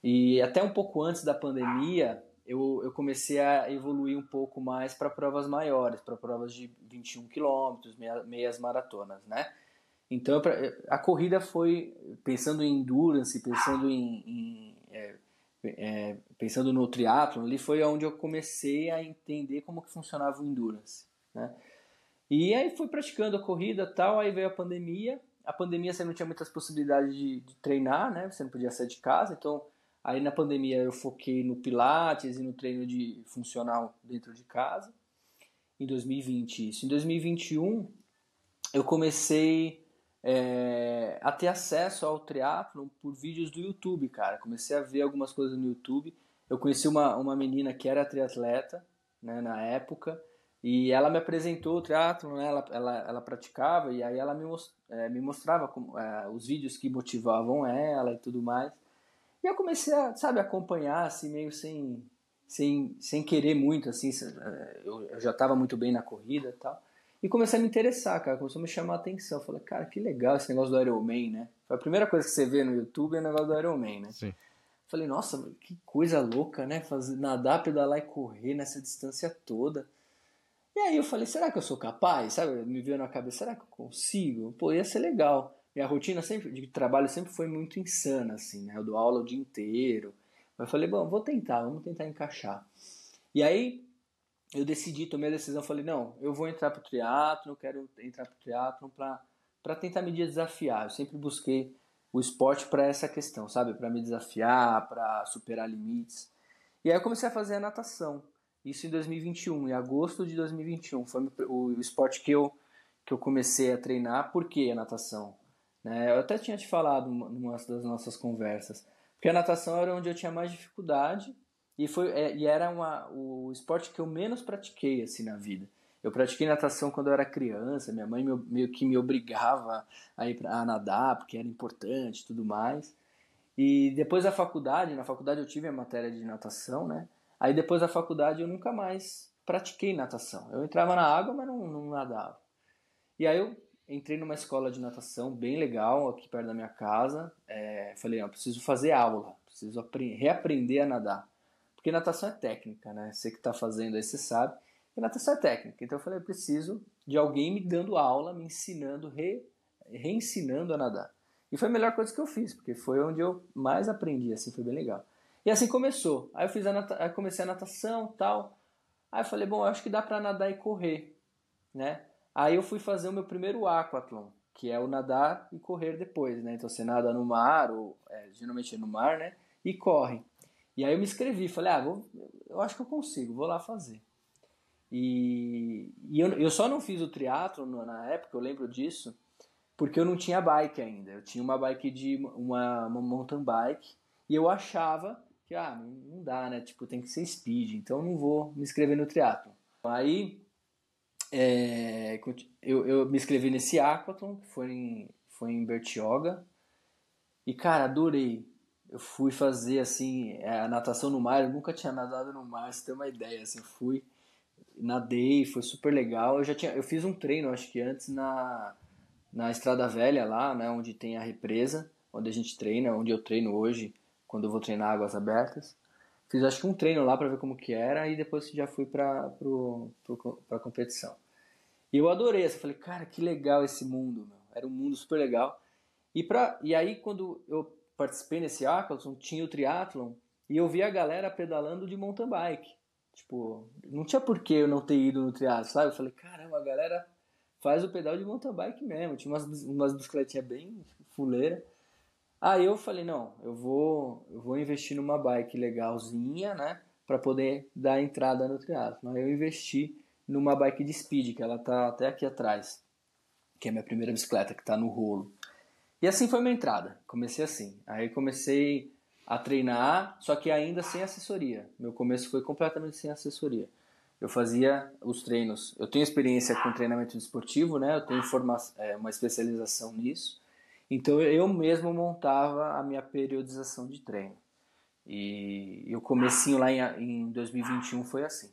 E até um pouco antes da pandemia, eu, eu comecei a evoluir um pouco mais para provas maiores, para provas de 21 km, meia, meias maratonas, né? Então a corrida foi pensando em endurance, pensando em, em é, é, pensando no triatlo, ali foi onde eu comecei a entender como que funcionava o endurance, né? E aí fui praticando a corrida tal, aí veio a pandemia. A pandemia você não tinha muitas possibilidades de, de treinar, né? Você não podia sair de casa, então aí na pandemia eu foquei no pilates e no treino de funcional dentro de casa. Em 2020 isso. Em 2021 eu comecei é, a ter acesso ao triatlon por vídeos do YouTube, cara. Comecei a ver algumas coisas no YouTube. Eu conheci uma, uma menina que era triatleta, né, na época, e ela me apresentou o triatlon, né, ela, ela, ela praticava, e aí ela me, most, é, me mostrava como, é, os vídeos que motivavam ela e tudo mais. E eu comecei a, sabe, acompanhar, assim, meio sem, sem, sem querer muito, assim, é, eu, eu já estava muito bem na corrida e tal. E comecei a me interessar, cara. Começou a me chamar a atenção. Falei, cara, que legal esse negócio do Iron Man, né? Foi a primeira coisa que você vê no YouTube é o negócio do Iron Man, né? Sim. Falei, nossa, que coisa louca, né? Fazer, nadar, pedalar e correr nessa distância toda. E aí eu falei, será que eu sou capaz? Sabe? Me veio na cabeça, será que eu consigo? Pô, ia ser legal. Minha rotina sempre, de trabalho sempre foi muito insana, assim, né? Eu dou aula o dia inteiro. Mas eu falei, bom, vou tentar, vamos tentar encaixar. E aí eu decidi, tomei a decisão, falei, não, eu vou entrar pro triatlo, eu quero entrar pro triatlo para tentar me desafiar. Eu sempre busquei o esporte para essa questão, sabe? Para me desafiar, para superar limites. E aí eu comecei a fazer a natação. Isso em 2021, em agosto de 2021. Foi o esporte que eu, que eu comecei a treinar. Por que a natação? Né? Eu até tinha te falado numa das nossas conversas. Porque a natação era onde eu tinha mais dificuldade e, foi, é, e era uma, o esporte que eu menos pratiquei assim na vida. Eu pratiquei natação quando eu era criança, minha mãe meio que me obrigava a ir pra, a nadar, porque era importante tudo mais. E depois da faculdade, na faculdade eu tive a matéria de natação, né? Aí depois da faculdade eu nunca mais pratiquei natação. Eu entrava na água, mas não, não nadava. E aí eu entrei numa escola de natação bem legal, aqui perto da minha casa. É, falei, não, preciso fazer aula, preciso reaprender a nadar. Porque natação é técnica, né? Você que está fazendo aí, você sabe que natação é técnica. Então eu falei, eu preciso de alguém me dando aula, me ensinando, re, reensinando a nadar. E foi a melhor coisa que eu fiz, porque foi onde eu mais aprendi, assim, foi bem legal. E assim começou. Aí eu fiz a nata... comecei a natação tal. Aí eu falei, bom, eu acho que dá para nadar e correr, né? Aí eu fui fazer o meu primeiro aquatlon, que é o nadar e correr depois, né? Então você nada no mar, ou é, geralmente no mar, né? E corre. E aí eu me inscrevi, falei, ah, vou, eu acho que eu consigo, vou lá fazer. E, e eu, eu só não fiz o triatlo na época, eu lembro disso, porque eu não tinha bike ainda. Eu tinha uma bike de uma, uma mountain bike e eu achava que ah, não, dá, né? Tipo, tem que ser speed, então não vou me inscrever no triatlo. Aí é, eu, eu me inscrevi nesse Aquaton, que foi em, foi em Bertioga. E, cara, adorei. Eu fui fazer, assim, é, a natação no mar. Eu nunca tinha nadado no mar, você tem uma ideia. Assim, fui, nadei, foi super legal. Eu já tinha, eu fiz um treino, acho que antes, na, na Estrada Velha lá, né, onde tem a represa, onde a gente treina, onde eu treino hoje, quando eu vou treinar águas abertas. Fiz acho que um treino lá para ver como que era e depois já fui para a competição. E eu adorei, eu falei, cara, que legal esse mundo, meu. Era um mundo super legal. E, pra, e aí, quando eu participei nesse hackathon, tinha o triatlon e eu vi a galera pedalando de mountain bike. Tipo, não tinha por que eu não ter ido no triatlo, sabe? Eu falei, caramba, a galera faz o pedal de mountain bike mesmo. Tinha umas, umas bicicletinhas bem fuleira. Aí eu falei, não, eu vou, eu vou investir numa bike legalzinha, né? Para poder dar entrada no triatlo. Aí eu investi numa bike de speed, que ela tá até aqui atrás, que é a minha primeira bicicleta, que tá no rolo. E assim foi minha entrada. Comecei assim. Aí comecei a treinar, só que ainda sem assessoria. Meu começo foi completamente sem assessoria. Eu fazia os treinos. Eu tenho experiência com treinamento esportivo, né? Eu tenho é, uma especialização nisso. Então eu mesmo montava a minha periodização de treino. E, o comecinho lá em, em 2021 foi assim.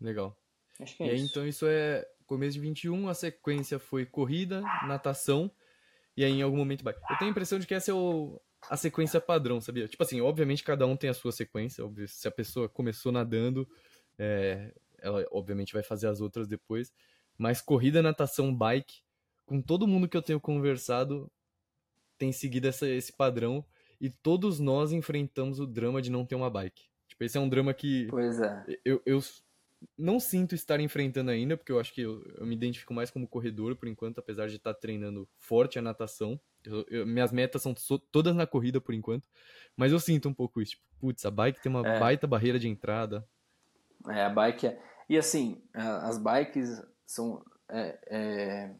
Legal. Acho que é e aí, isso. então isso é começo de 21, a sequência foi corrida, natação e aí em algum momento vai. Eu tenho a impressão de que essa é o, a sequência padrão, sabia? Tipo assim, obviamente cada um tem a sua sequência, óbvio, se a pessoa começou nadando, é, ela obviamente vai fazer as outras depois, mas corrida, natação, bike, com todo mundo que eu tenho conversado, tem seguido essa, esse padrão e todos nós enfrentamos o drama de não ter uma bike. Tipo, esse é um drama que pois é. eu, eu não sinto estar enfrentando ainda, porque eu acho que eu, eu, me identifico mais como corredor por enquanto, apesar de estar treinando forte a natação. Eu, eu, minhas metas são so, todas na corrida por enquanto, mas eu sinto um pouco isso. Tipo, putz, a bike tem uma é. baita barreira de entrada. É, a bike é. E assim, as bikes são. É, é...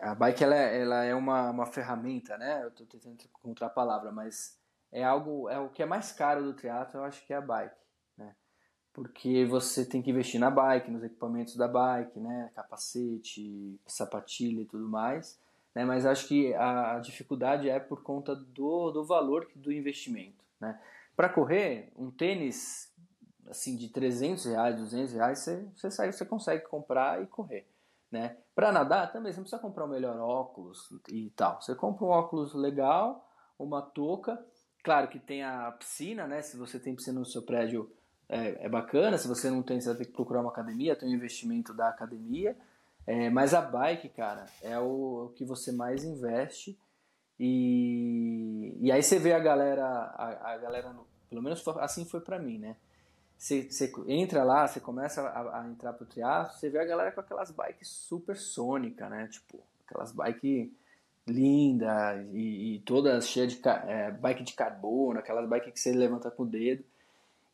A bike ela é, ela é uma, uma ferramenta, né? Eu estou tentando encontrar a palavra, mas é algo. É o que é mais caro do triatlo, eu acho que é a bike porque você tem que investir na bike, nos equipamentos da bike, né, capacete, sapatilha e tudo mais, né, mas acho que a dificuldade é por conta do, do valor do investimento, né. Para correr, um tênis assim de 300 reais, 200 reais, você, você, sai, você consegue comprar e correr, né. Para nadar também você não precisa comprar o melhor óculos e tal, você compra um óculos legal, uma touca, claro que tem a piscina, né, se você tem piscina no seu prédio é, é, bacana. Se você não tem, você vai ter que procurar uma academia, tem um investimento da academia. É, mas a bike, cara, é o, o, que você mais investe. E, e aí você vê a galera, a, a galera, pelo menos assim foi para mim, né? Você, você, entra lá, você começa a, a entrar pro triatlo, você vê a galera com aquelas bikes super sônica, né? Tipo, aquelas bikes linda e, e todas cheias de é, bike de carbono, aquelas bikes que você levanta com o dedo.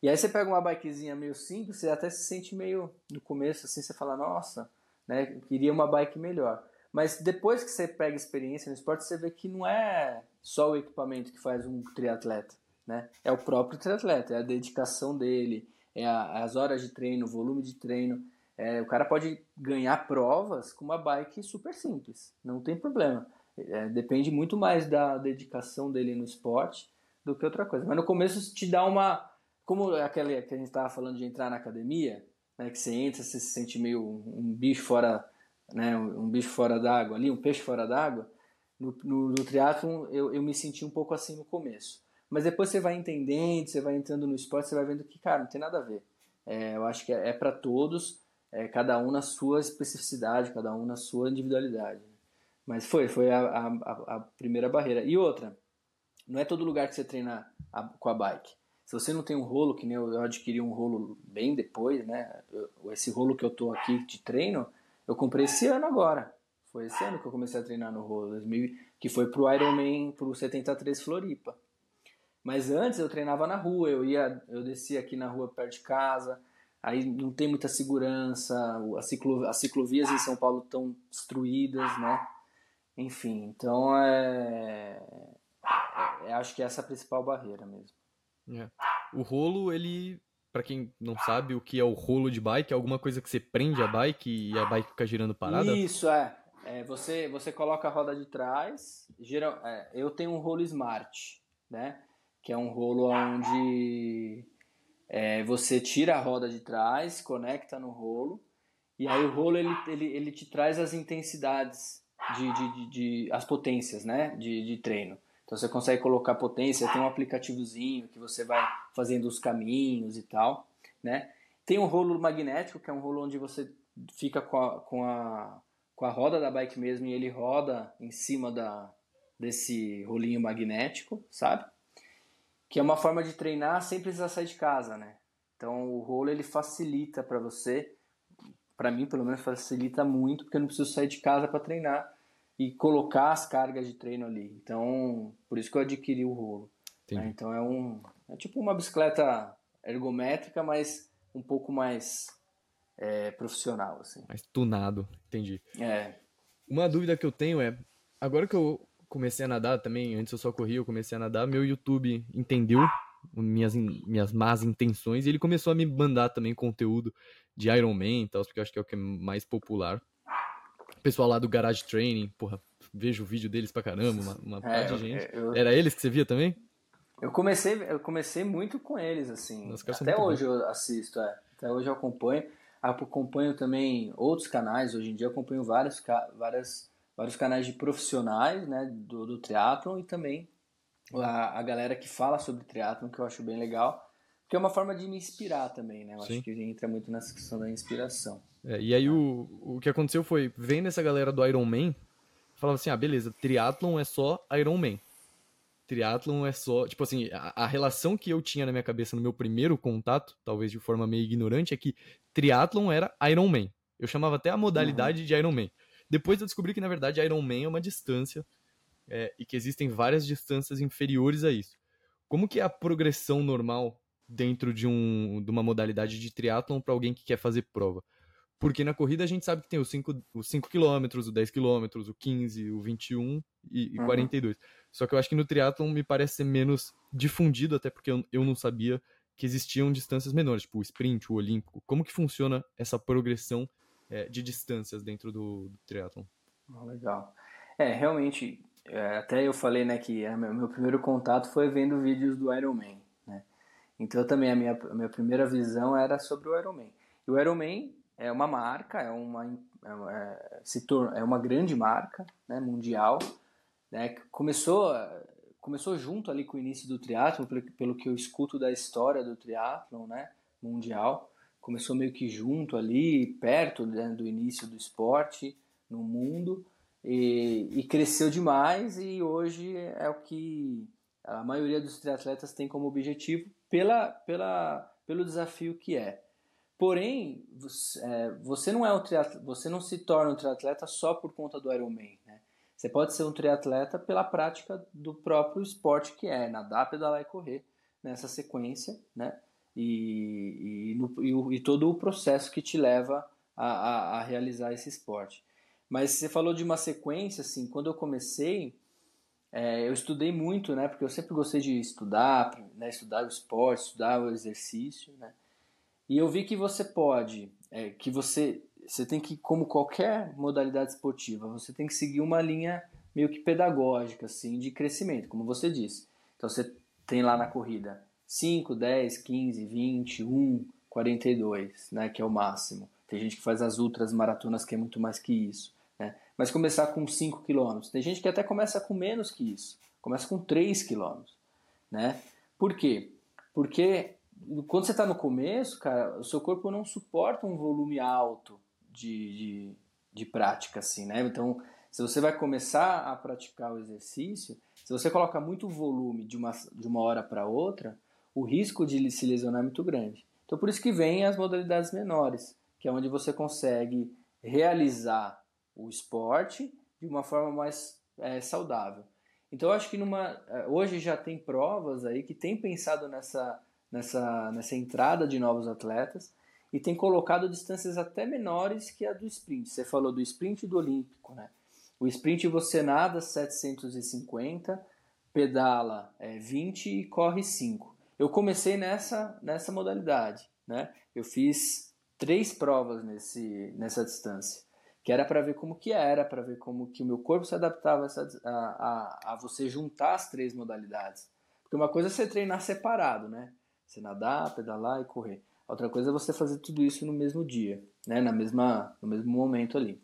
E aí você pega uma bikezinha meio simples, você até se sente meio no começo assim, você fala, nossa, né, queria uma bike melhor. Mas depois que você pega experiência no esporte, você vê que não é só o equipamento que faz um triatleta, né? É o próprio triatleta, é a dedicação dele, é a, as horas de treino, o volume de treino. É, o cara pode ganhar provas com uma bike super simples, não tem problema. É, depende muito mais da dedicação dele no esporte do que outra coisa. Mas no começo te dá uma como aquele que a gente estava falando de entrar na academia, né, que você entra, você se sente meio um bicho fora, né, um bicho fora d'água ali, um peixe fora d'água, no, no, no triatlon eu, eu me senti um pouco assim no começo. Mas depois você vai entendendo, você vai entrando no esporte, você vai vendo que, cara, não tem nada a ver. É, eu acho que é, é para todos, é, cada um na sua especificidade, cada um na sua individualidade. Mas foi, foi a, a, a primeira barreira. E outra, não é todo lugar que você treina a, com a bike. Se você não tem um rolo, que nem eu, eu adquiri um rolo bem depois, né? Eu, esse rolo que eu tô aqui de treino, eu comprei esse ano agora. Foi esse ano que eu comecei a treinar no rolo, 2000, que foi pro Ironman, pro 73 Floripa. Mas antes eu treinava na rua, eu ia, eu descia aqui na rua perto de casa, aí não tem muita segurança, as, ciclo, as ciclovias em São Paulo estão destruídas, né? Enfim, então é, é, é, acho que essa é a principal barreira mesmo. É. O rolo, ele para quem não sabe, o que é o rolo de bike? É alguma coisa que você prende a bike e a bike fica girando parada? Isso, é. é você, você coloca a roda de trás. Geral, é, eu tenho um rolo Smart, né? Que é um rolo onde é, você tira a roda de trás, conecta no rolo, e aí o rolo ele, ele, ele te traz as intensidades de, de, de, de as potências, né? De, de treino. Então você consegue colocar potência, tem um aplicativozinho que você vai fazendo os caminhos e tal, né? Tem um rolo magnético, que é um rolo onde você fica com a, com a, com a roda da bike mesmo e ele roda em cima da, desse rolinho magnético, sabe? Que é uma forma de treinar sem precisar sair de casa, né? Então o rolo ele facilita para você, para mim pelo menos facilita muito, porque eu não preciso sair de casa para treinar e colocar as cargas de treino ali. Então, por isso que eu adquiri o rolo. Né? Então é um é tipo uma bicicleta ergométrica, mas um pouco mais é, profissional assim. Mais tunado, entendi. É. Uma dúvida que eu tenho é, agora que eu comecei a nadar também, antes eu só corria, eu comecei a nadar, meu YouTube entendeu minhas, minhas más intenções e ele começou a me mandar também conteúdo de Iron Man e tal, porque eu acho que é o que é mais popular pessoal lá do Garage Training, porra, vejo o vídeo deles pra caramba, uma, uma é, parte de gente. Eu, Era eles que você via também? Eu comecei, eu comecei muito com eles, assim. Nossa, Até hoje eu assisto, é. Até hoje eu acompanho. Acompanho também outros canais, hoje em dia acompanho vários, várias, vários canais de profissionais né, do, do triatlon e também a, a galera que fala sobre triatlon, que eu acho bem legal. Que é uma forma de me inspirar também, né? Eu Sim. acho que entra muito nessa questão da inspiração. É, e aí o, o que aconteceu foi, vendo essa galera do Iron Man, falava assim, ah, beleza, triatlon é só Iron Man. Triatlon é só, tipo assim, a, a, relação que eu tinha na minha cabeça no meu primeiro contato, talvez de forma meio ignorante, é que triatlon era Iron Man. Eu chamava até a modalidade uhum. de Iron Man. Depois eu descobri que na verdade Iron Man é uma distância é, e que existem várias distâncias inferiores a isso. Como que é a progressão normal dentro de, um, de uma modalidade de triatlon para alguém que quer fazer prova. Porque na corrida a gente sabe que tem os 5 os cinco quilômetros, o 10 quilômetros, o 15, o 21 e, e uhum. 42. Só que eu acho que no triatlon me parece ser menos difundido, até porque eu, eu não sabia que existiam distâncias menores, tipo o sprint, o olímpico. Como que funciona essa progressão é, de distâncias dentro do, do triatlon? Oh, legal. É, realmente, é, até eu falei né, que é, meu, meu primeiro contato foi vendo vídeos do Ironman. Então também a minha, a minha primeira visão era sobre o Ironman. E o Ironman é uma marca, é uma, é, é, é uma grande marca né, mundial, né, que começou, começou junto ali com o início do triatlo, pelo, pelo que eu escuto da história do triatlo né, mundial, começou meio que junto ali, perto né, do início do esporte no mundo, e, e cresceu demais e hoje é o que a maioria dos triatletas tem como objetivo pela, pela, pelo desafio que é. Porém, você, é, você não é um triatleta, você não se torna um triatleta só por conta do Ironman, né? Você pode ser um triatleta pela prática do próprio esporte que é nadar, pedalar e correr nessa sequência, né? E, e, no, e, e todo o processo que te leva a, a, a, realizar esse esporte. Mas você falou de uma sequência, assim, quando eu comecei, é, eu estudei muito, né? Porque eu sempre gostei de estudar, né, estudar o esporte, estudar o exercício, né? E eu vi que você pode, é, que você, você tem que, como qualquer modalidade esportiva, você tem que seguir uma linha meio que pedagógica, assim, de crescimento, como você disse. Então você tem lá na corrida 5, 10, 15, 20, 1, 42, né, que é o máximo. Tem gente que faz as ultras maratonas que é muito mais que isso mas começar com 5 km. Tem gente que até começa com menos que isso, começa com 3 km, né? Por quê? Porque quando você está no começo, cara, o seu corpo não suporta um volume alto de, de, de prática, assim, né? Então, se você vai começar a praticar o exercício, se você coloca muito volume de uma, de uma hora para outra, o risco de se lesionar é muito grande. Então, por isso que vem as modalidades menores, que é onde você consegue realizar o esporte de uma forma mais é, saudável. Então eu acho que numa, é, hoje já tem provas aí que tem pensado nessa, nessa, nessa entrada de novos atletas e tem colocado distâncias até menores que a do sprint. Você falou do sprint e do olímpico, né? O sprint você nada 750, pedala é, 20 e corre 5. eu comecei nessa, nessa modalidade, né? Eu fiz três provas nesse, nessa distância, que era para ver como que era, para ver como que o meu corpo se adaptava a, essa, a, a, a, você juntar as três modalidades. Porque uma coisa é você treinar separado, né? Você nadar, pedalar e correr. Outra coisa é você fazer tudo isso no mesmo dia, né? Na mesma, no mesmo momento ali.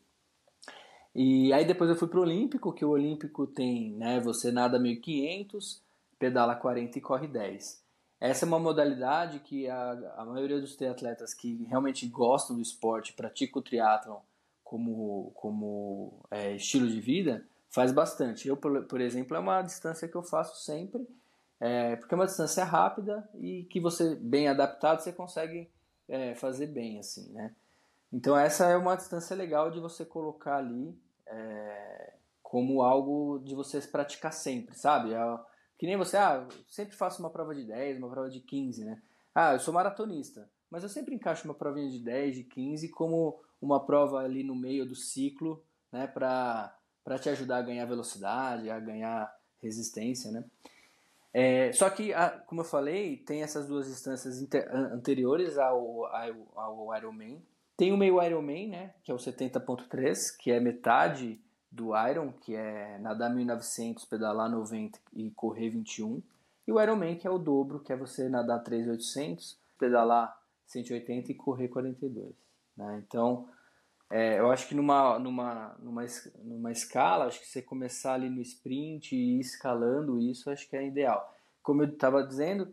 E aí depois eu fui pro Olímpico, que o Olímpico tem, né, você nada 1500, pedala 40 e corre 10. Essa é uma modalidade que a, a maioria dos triatletas que realmente gostam do esporte, praticam o triatlon como, como é, estilo de vida, faz bastante. Eu, por, por, exemplo, é uma distância que eu faço sempre, é, porque é uma distância rápida e que você, bem adaptado, você consegue é, fazer bem, assim, né? Então essa é uma distância legal de você colocar ali é, como algo de você praticar sempre, sabe? É, que nem você, ah, sempre faço uma prova de 10, uma prova de 15, né? Ah, eu sou maratonista, mas eu sempre encaixo uma provinha de 10, de 15 como uma prova ali no meio do ciclo, né, para te ajudar a ganhar velocidade, a ganhar resistência, né? É, só que, como eu falei, tem essas duas distâncias anteriores ao, ao, ao Ironman, tem o meio Ironman, né, que é o 70.3, que é metade do Iron, que é nadar 1900, pedalar 90 e correr 21. E o Ironman, que é o dobro, que é você nadar 3.800, pedalar 180 e correr 42. Né? Então, é, eu acho que numa, numa, numa, numa escala, acho que você começar ali no sprint e ir escalando isso, acho que é ideal. Como eu estava dizendo,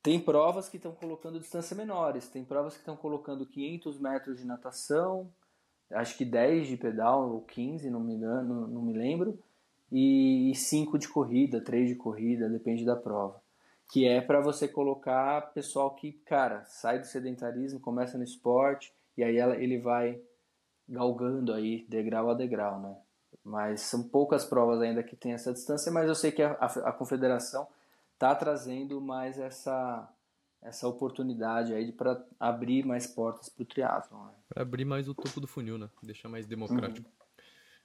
tem provas que estão colocando distâncias menores, tem provas que estão colocando 500 metros de natação, acho que 10 de pedal ou 15, não me engano, não me lembro, e 5 de corrida, 3 de corrida, depende da prova. Que é para você colocar pessoal que, cara, sai do sedentarismo, começa no esporte, e aí ele vai galgando aí degrau a degrau, né? Mas são poucas provas ainda que tem essa distância, mas eu sei que a, a, a confederação está trazendo mais essa essa oportunidade aí para abrir mais portas para o triatlo. Né? Para abrir mais o topo do funil, né? Deixar mais democrático. Uhum.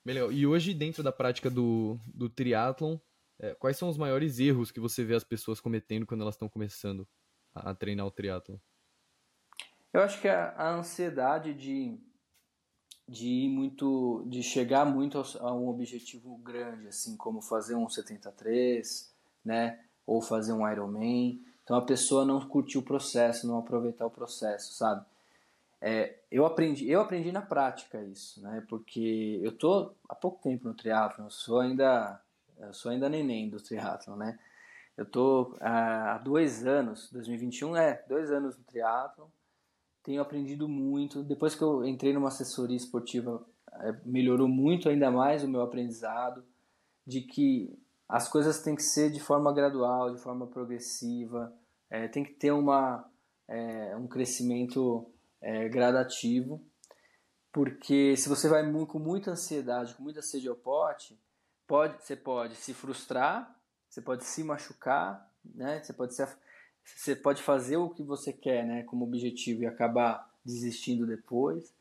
Melhor. E hoje, dentro da prática do, do triatlon, é, quais são os maiores erros que você vê as pessoas cometendo quando elas estão começando a, a, treinar o triatlon? Eu acho que a, a, ansiedade de, de ir muito, de chegar muito a, um objetivo grande, assim como fazer um 73, né? ou fazer um Ironman. Então a pessoa não curtiu o processo, não aproveitar o processo, sabe? É, eu aprendi, eu aprendi na prática isso, né? Porque eu tô há pouco tempo no triatlo, sou ainda, eu sou ainda neném do triatlo, né? Eu tô há dois anos, 2021 é dois anos no triatlo, tenho aprendido muito. Depois que eu entrei numa assessoria esportiva, é, melhorou muito ainda mais o meu aprendizado de que as coisas têm que ser de forma gradual, de forma progressiva, é, tem que ter uma, é, um crescimento é, gradativo, porque se você vai com muita ansiedade, com muita sede ao pote, pode, você pode se frustrar, você pode se machucar, né? você, pode ser, você pode fazer o que você quer né, como objetivo e acabar desistindo depois,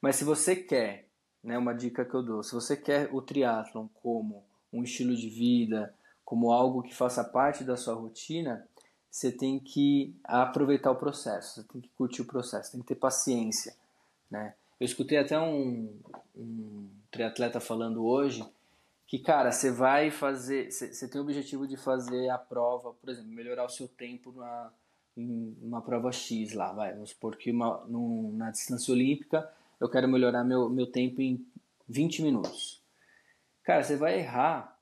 mas se você quer, né, uma dica que eu dou, se você quer o triatlon como um estilo de vida, como algo que faça parte da sua rotina, você tem que aproveitar o processo, você tem que curtir o processo, tem que ter paciência, né? Eu escutei até um, um triatleta falando hoje que, cara, você vai fazer, você tem o objetivo de fazer a prova, por exemplo, melhorar o seu tempo numa, uma prova X lá, vai, vamos supor que uma, num, na distância olímpica eu quero melhorar meu, meu tempo em 20 minutos. Cara, você vai errar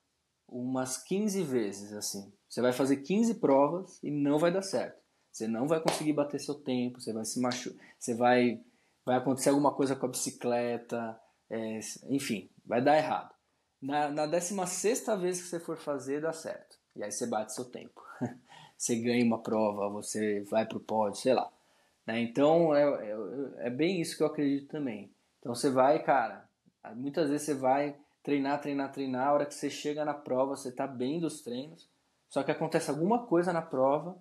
umas 15 vezes, assim. Você vai fazer 15 provas e não vai dar certo. Você não vai conseguir bater seu tempo, você vai se machucar, você vai, vai acontecer alguma coisa com a bicicleta, é, enfim, vai dar errado. Na, na 16 vez que você for fazer, dá certo. E aí você bate seu tempo. (laughs) você ganha uma prova, você vai pro pódio, sei lá. Né? Então é, é, é bem isso que eu acredito também. Então você vai, cara, muitas vezes você vai treinar, treinar, treinar. A hora que você chega na prova, você está bem dos treinos. Só que acontece alguma coisa na prova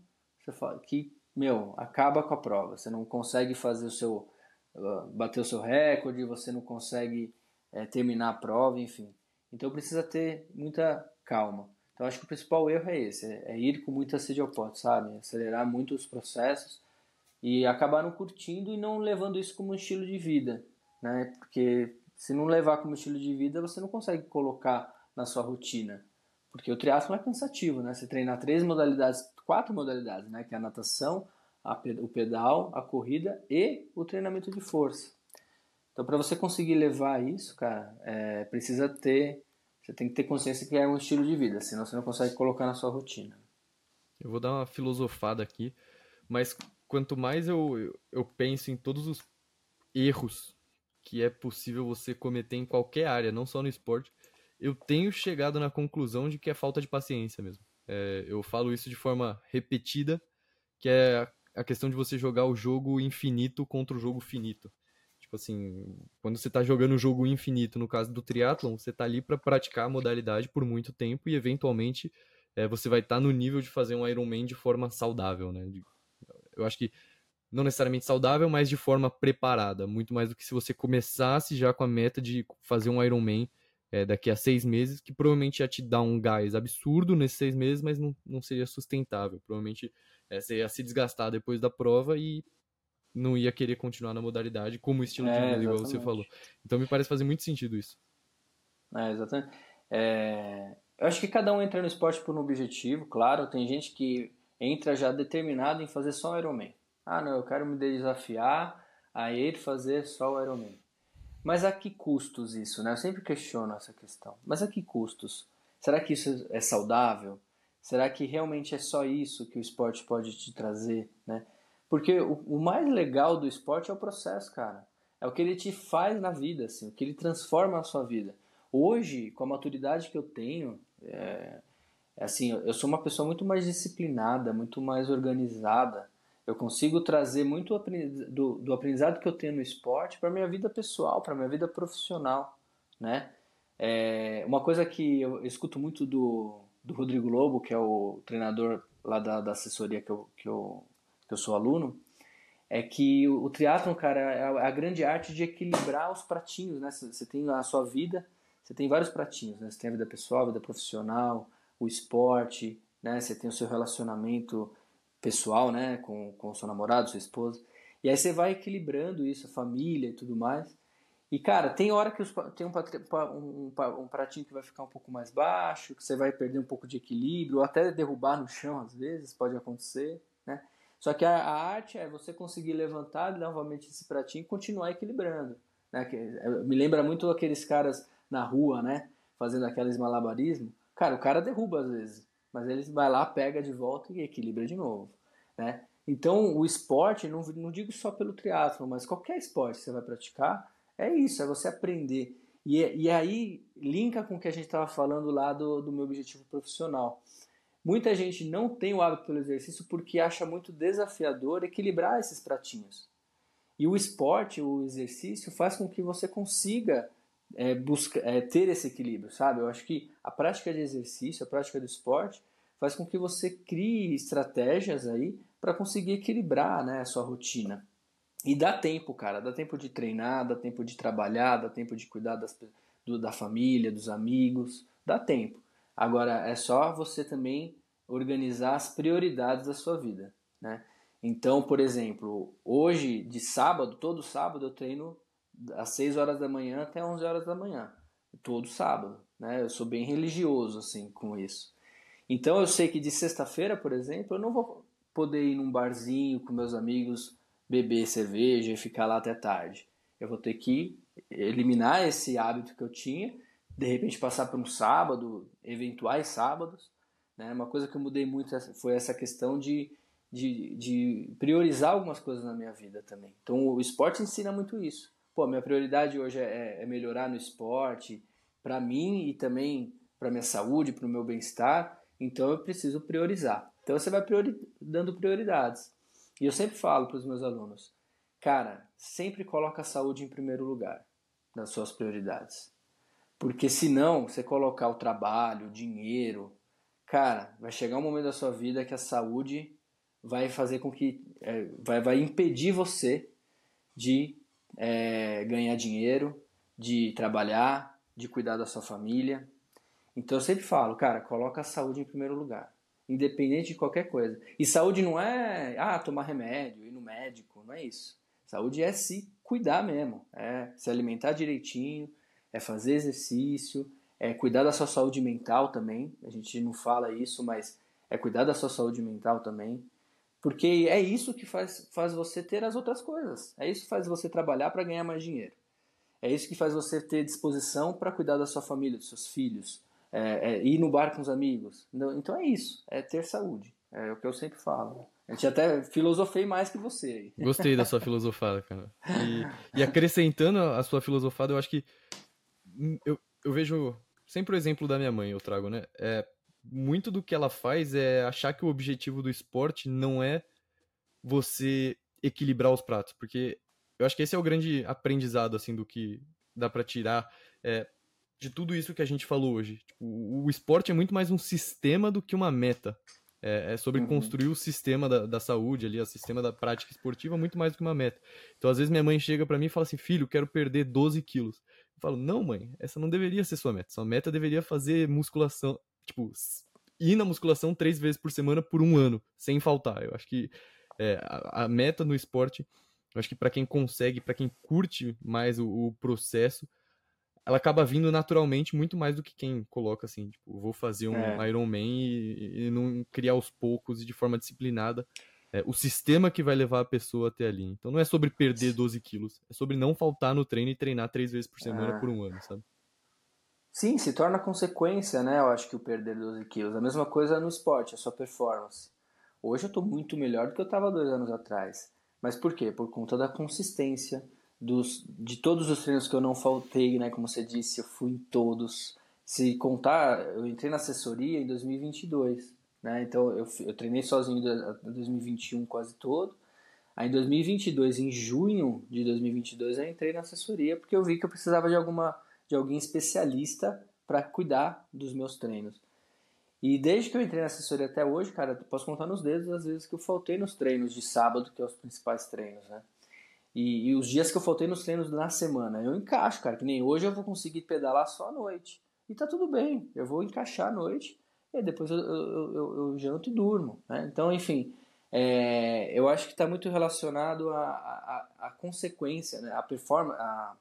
que, meu, acaba com a prova. Você não consegue fazer o seu. Uh, bater o seu recorde, você não consegue é, terminar a prova, enfim. Então precisa ter muita calma. Então acho que o principal erro é esse, é ir com muita sede ao pote, sabe? Acelerar muito os processos e acabar não curtindo e não levando isso como um estilo de vida, né? Porque se não levar como estilo de vida, você não consegue colocar na sua rotina. Porque o triatlo é cansativo, né? Você treinar três modalidades, quatro modalidades, né? Que é a natação, a, o pedal, a corrida e o treinamento de força. Então, para você conseguir levar isso, cara, é, precisa ter você tem que ter consciência que é um estilo de vida, senão você não consegue colocar na sua rotina. Eu vou dar uma filosofada aqui, mas quanto mais eu, eu, penso em todos os erros que é possível você cometer em qualquer área, não só no esporte, eu tenho chegado na conclusão de que é falta de paciência mesmo. É, eu falo isso de forma repetida, que é a questão de você jogar o jogo infinito contra o jogo finito. Tipo assim, quando você está jogando um jogo infinito, no caso do triatlon, você está ali para praticar a modalidade por muito tempo e eventualmente é, você vai estar tá no nível de fazer um Ironman de forma saudável, né? Eu acho que não necessariamente saudável, mas de forma preparada, muito mais do que se você começasse já com a meta de fazer um Ironman é, daqui a seis meses, que provavelmente ia te dar um gás absurdo nesses seis meses, mas não, não seria sustentável. Provavelmente é, você ia se desgastar depois da prova e não ia querer continuar na modalidade como estilo é, de vida, igual você falou. Então me parece fazer muito sentido isso. É, exatamente. É... Eu acho que cada um entra no esporte por um objetivo, claro. Tem gente que entra já determinado em fazer só o Ironman. Ah, não, eu quero me desafiar a ir fazer só o Ironman. Mas a que custos isso, né? Eu sempre questiono essa questão. Mas a que custos? Será que isso é saudável? Será que realmente é só isso que o esporte pode te trazer, né? Porque o, o, mais legal do esporte é o processo, cara. É o que ele te faz na vida, assim, o que ele transforma a sua vida. Hoje, com a maturidade que eu tenho, é, é assim, eu sou uma pessoa muito mais disciplinada, muito mais organizada. Eu consigo trazer muito do, do aprendizado que eu tenho no esporte para minha vida pessoal, para minha vida profissional, né? É, uma coisa que eu escuto muito do, do Rodrigo Lobo, que é o treinador lá da, da assessoria que eu, que eu que eu sou aluno, é que o, o triatlon, cara, é a, é grande arte de equilibrar os pratinhos, né? Você tem a sua vida, você tem vários pratinhos, né? Você tem a vida pessoal, a vida profissional, o esporte, né? Você tem o seu relacionamento pessoal, né? Com, com o seu namorado, sua esposa. E aí você vai equilibrando isso, a família e tudo mais. E, cara, tem hora que os, tem um, um, um, pratinho que vai ficar um pouco mais baixo, que você vai perder um pouco de equilíbrio, ou até derrubar no chão, às vezes, pode acontecer? Só que a, arte é você conseguir levantar novamente esse pratinho e continuar equilibrando. Né? É, me lembra muito aqueles caras na rua, né? Fazendo aqueles malabarismo. Cara, o cara derruba às vezes, mas ele vai lá, pega de volta e equilibra de novo, né? Então, o esporte, não, não digo só pelo triatlo, mas qualquer esporte que você vai praticar, é isso, é você aprender. E, e aí, linka com o que a gente estava falando lá do, do meu objetivo profissional. Muita gente não tem o hábito pelo exercício porque acha muito desafiador equilibrar esses pratinhos. E o esporte, o exercício, faz com que você consiga é, busca, é, ter esse equilíbrio, sabe? Eu acho que a prática de exercício, a prática do esporte, faz com que você crie estratégias aí para conseguir equilibrar né, a sua rotina. E dá tempo, cara, dá tempo de treinar, dá tempo de trabalhar, dá tempo de cuidar das, do, da família, dos amigos, dá tempo. Agora, é só você também organizar as prioridades da sua vida, né? Então, por exemplo, hoje, de sábado, todo sábado eu treino às 6 horas da manhã até 11 horas da manhã. Todo sábado, né? Eu sou bem religioso, assim, com isso. Então, eu sei que de sexta-feira, por exemplo, eu não vou poder ir num barzinho com meus amigos, beber cerveja e ficar lá até tarde. Eu vou ter que eliminar esse hábito que eu tinha de repente passar por um sábado, eventuais sábados. Né? Uma coisa que eu mudei muito foi essa questão de, de, de priorizar algumas coisas na minha vida também. Então o esporte ensina muito isso. Pô, minha prioridade hoje é, é melhorar no esporte, para mim e também para minha saúde, para o meu bem-estar. Então eu preciso priorizar. Então você vai priori dando prioridades. E eu sempre falo para os meus alunos, cara, sempre coloca a saúde em primeiro lugar nas suas prioridades. Porque senão, você colocar o trabalho, o dinheiro, cara, vai chegar um momento da sua vida que a saúde vai fazer com que. É, vai, vai impedir você de é, ganhar dinheiro, de trabalhar, de cuidar da sua família. Então eu sempre falo, cara, coloca a saúde em primeiro lugar, independente de qualquer coisa. E saúde não é, ah, tomar remédio, ir no médico, não é isso. Saúde é se cuidar mesmo, é se alimentar direitinho, é fazer exercício, é cuidar da sua saúde mental também. A gente não fala isso, mas é cuidar da sua saúde mental também. Porque é isso que faz, faz você ter as outras coisas. É isso que faz você trabalhar para ganhar mais dinheiro. É isso que faz você ter disposição para cuidar da sua família, dos seus filhos, é, é, ir no bar com os amigos. Então é isso, é ter saúde. É o que eu sempre falo. A gente até filosofei mais que você. Gostei da sua (laughs) filosofada, cara. E, e, acrescentando a sua filosofada, eu acho que eu, eu vejo sempre o exemplo da minha mãe, eu trago, né? É, muito do que ela faz é achar que o objetivo do esporte não é você equilibrar os pratos, porque eu acho que esse é o grande aprendizado assim do que dá para tirar é, de tudo isso que a gente falou hoje. Tipo, o esporte é muito mais um sistema do que uma meta. É, é sobre uhum. construir o sistema da, da saúde ali, o sistema da prática esportiva, muito mais do que uma meta. Então, às vezes, minha mãe chega para mim e fala assim: Filho, quero perder 12 quilos. Eu falo: Não, mãe, essa não deveria ser sua meta. Sua meta deveria fazer musculação, tipo, ir na musculação três vezes por semana por um ano, sem faltar. Eu acho que é, a, a, meta no esporte, eu acho que para quem consegue, para quem curte mais o, o processo, ela acaba vindo naturalmente muito mais do que quem coloca assim, tipo, vou fazer um é. Iron Man e, e, não criar aos poucos e de forma disciplinada é, o sistema que vai levar a pessoa até ali. Então não é sobre perder 12 quilos, é sobre não faltar no treino e treinar três vezes por semana é. por um ano, sabe? Sim, se torna consequência, né? Eu acho que o perder 12 quilos. A mesma coisa no esporte, a sua performance. Hoje eu estou muito melhor do que eu estava dois anos atrás. Mas por quê? Por conta da consistência, dos, de todos os treinos que eu não faltei, né? Como você disse, eu fui em todos. Se contar, eu entrei na assessoria em 2022, né? Então eu, eu treinei sozinho em 2021 quase todo. Aí em 2022, em junho de 2022, eu entrei na assessoria porque eu vi que eu precisava de alguma de alguém especialista para cuidar dos meus treinos. E desde que eu entrei na assessoria até hoje, cara, posso contar nos dedos as vezes que eu faltei nos treinos de sábado, que é os principais treinos, né? E, e, os dias que eu faltei nos treinos na semana, eu encaixo, cara, que nem hoje eu vou conseguir pedalar só à noite. E tá tudo bem, eu vou encaixar à noite e depois eu, eu, eu, eu janto e durmo, né? Então, enfim, é, eu acho que está muito relacionado à, consequência, né? a performance, a,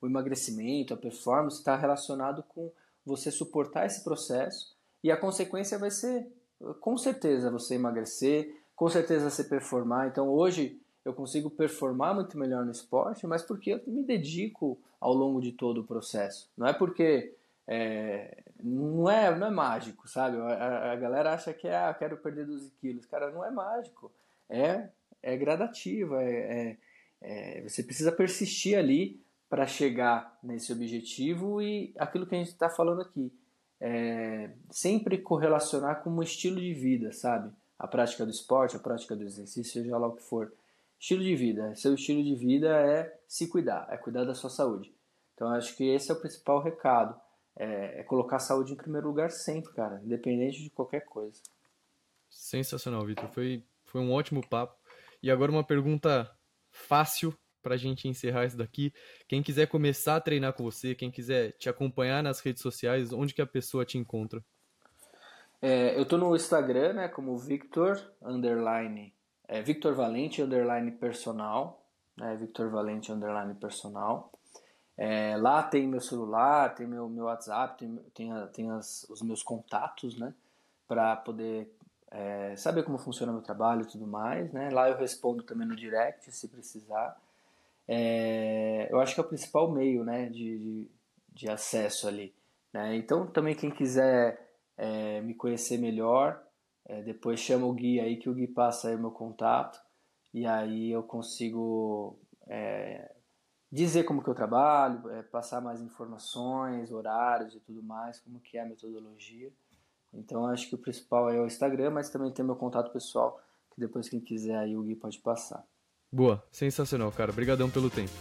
o emagrecimento, a performance está relacionado com você suportar esse processo e a consequência vai ser, com certeza, você emagrecer, com certeza você performar. Então, hoje eu consigo performar muito melhor no esporte, mas porque eu me dedico ao longo de todo o processo. Não é porque é, não, é, não é mágico, sabe? A, a galera acha que é, ah, quero perder 12 quilos. Cara, não é mágico. É, é gradativo. É, é, é você precisa persistir ali para chegar nesse objetivo e aquilo que a gente está falando aqui. É, sempre correlacionar com um estilo de vida, sabe? A prática do esporte, a prática do exercício, seja lá o que for Estilo de vida. Seu estilo de vida é se cuidar, é cuidar da sua saúde. Então acho que esse é o principal recado. É, é colocar a saúde em primeiro lugar sempre, cara, independente de qualquer coisa. Sensacional, Vitor. Foi, foi um ótimo papo. E agora uma pergunta fácil para a gente encerrar isso daqui. Quem quiser começar a treinar com você, quem quiser te acompanhar nas redes sociais, onde que a pessoa te encontra? É, eu tô no Instagram, né, como Victor underline é Victor Valente underline personal, né? Victor Valente underline personal. É, lá tem meu celular, tem meu, meu WhatsApp, tem, tem, tem as, os meus contatos, né? Para poder é, saber como funciona meu trabalho e tudo mais, né? Lá eu respondo também no direct, se precisar. É, eu acho que é o principal meio, né? De, de, de acesso ali. Né? Então, também quem quiser é, me conhecer melhor, é, depois chama o Gui aí que o Gui passa aí o meu contato e aí eu consigo é, dizer como que eu trabalho, é, passar mais informações, horários e tudo mais, como que é a metodologia. Então acho que o principal é o Instagram, mas também tem meu contato pessoal, que depois quem quiser aí o Gui pode passar. Boa, sensacional, cara. Obrigadão pelo tempo.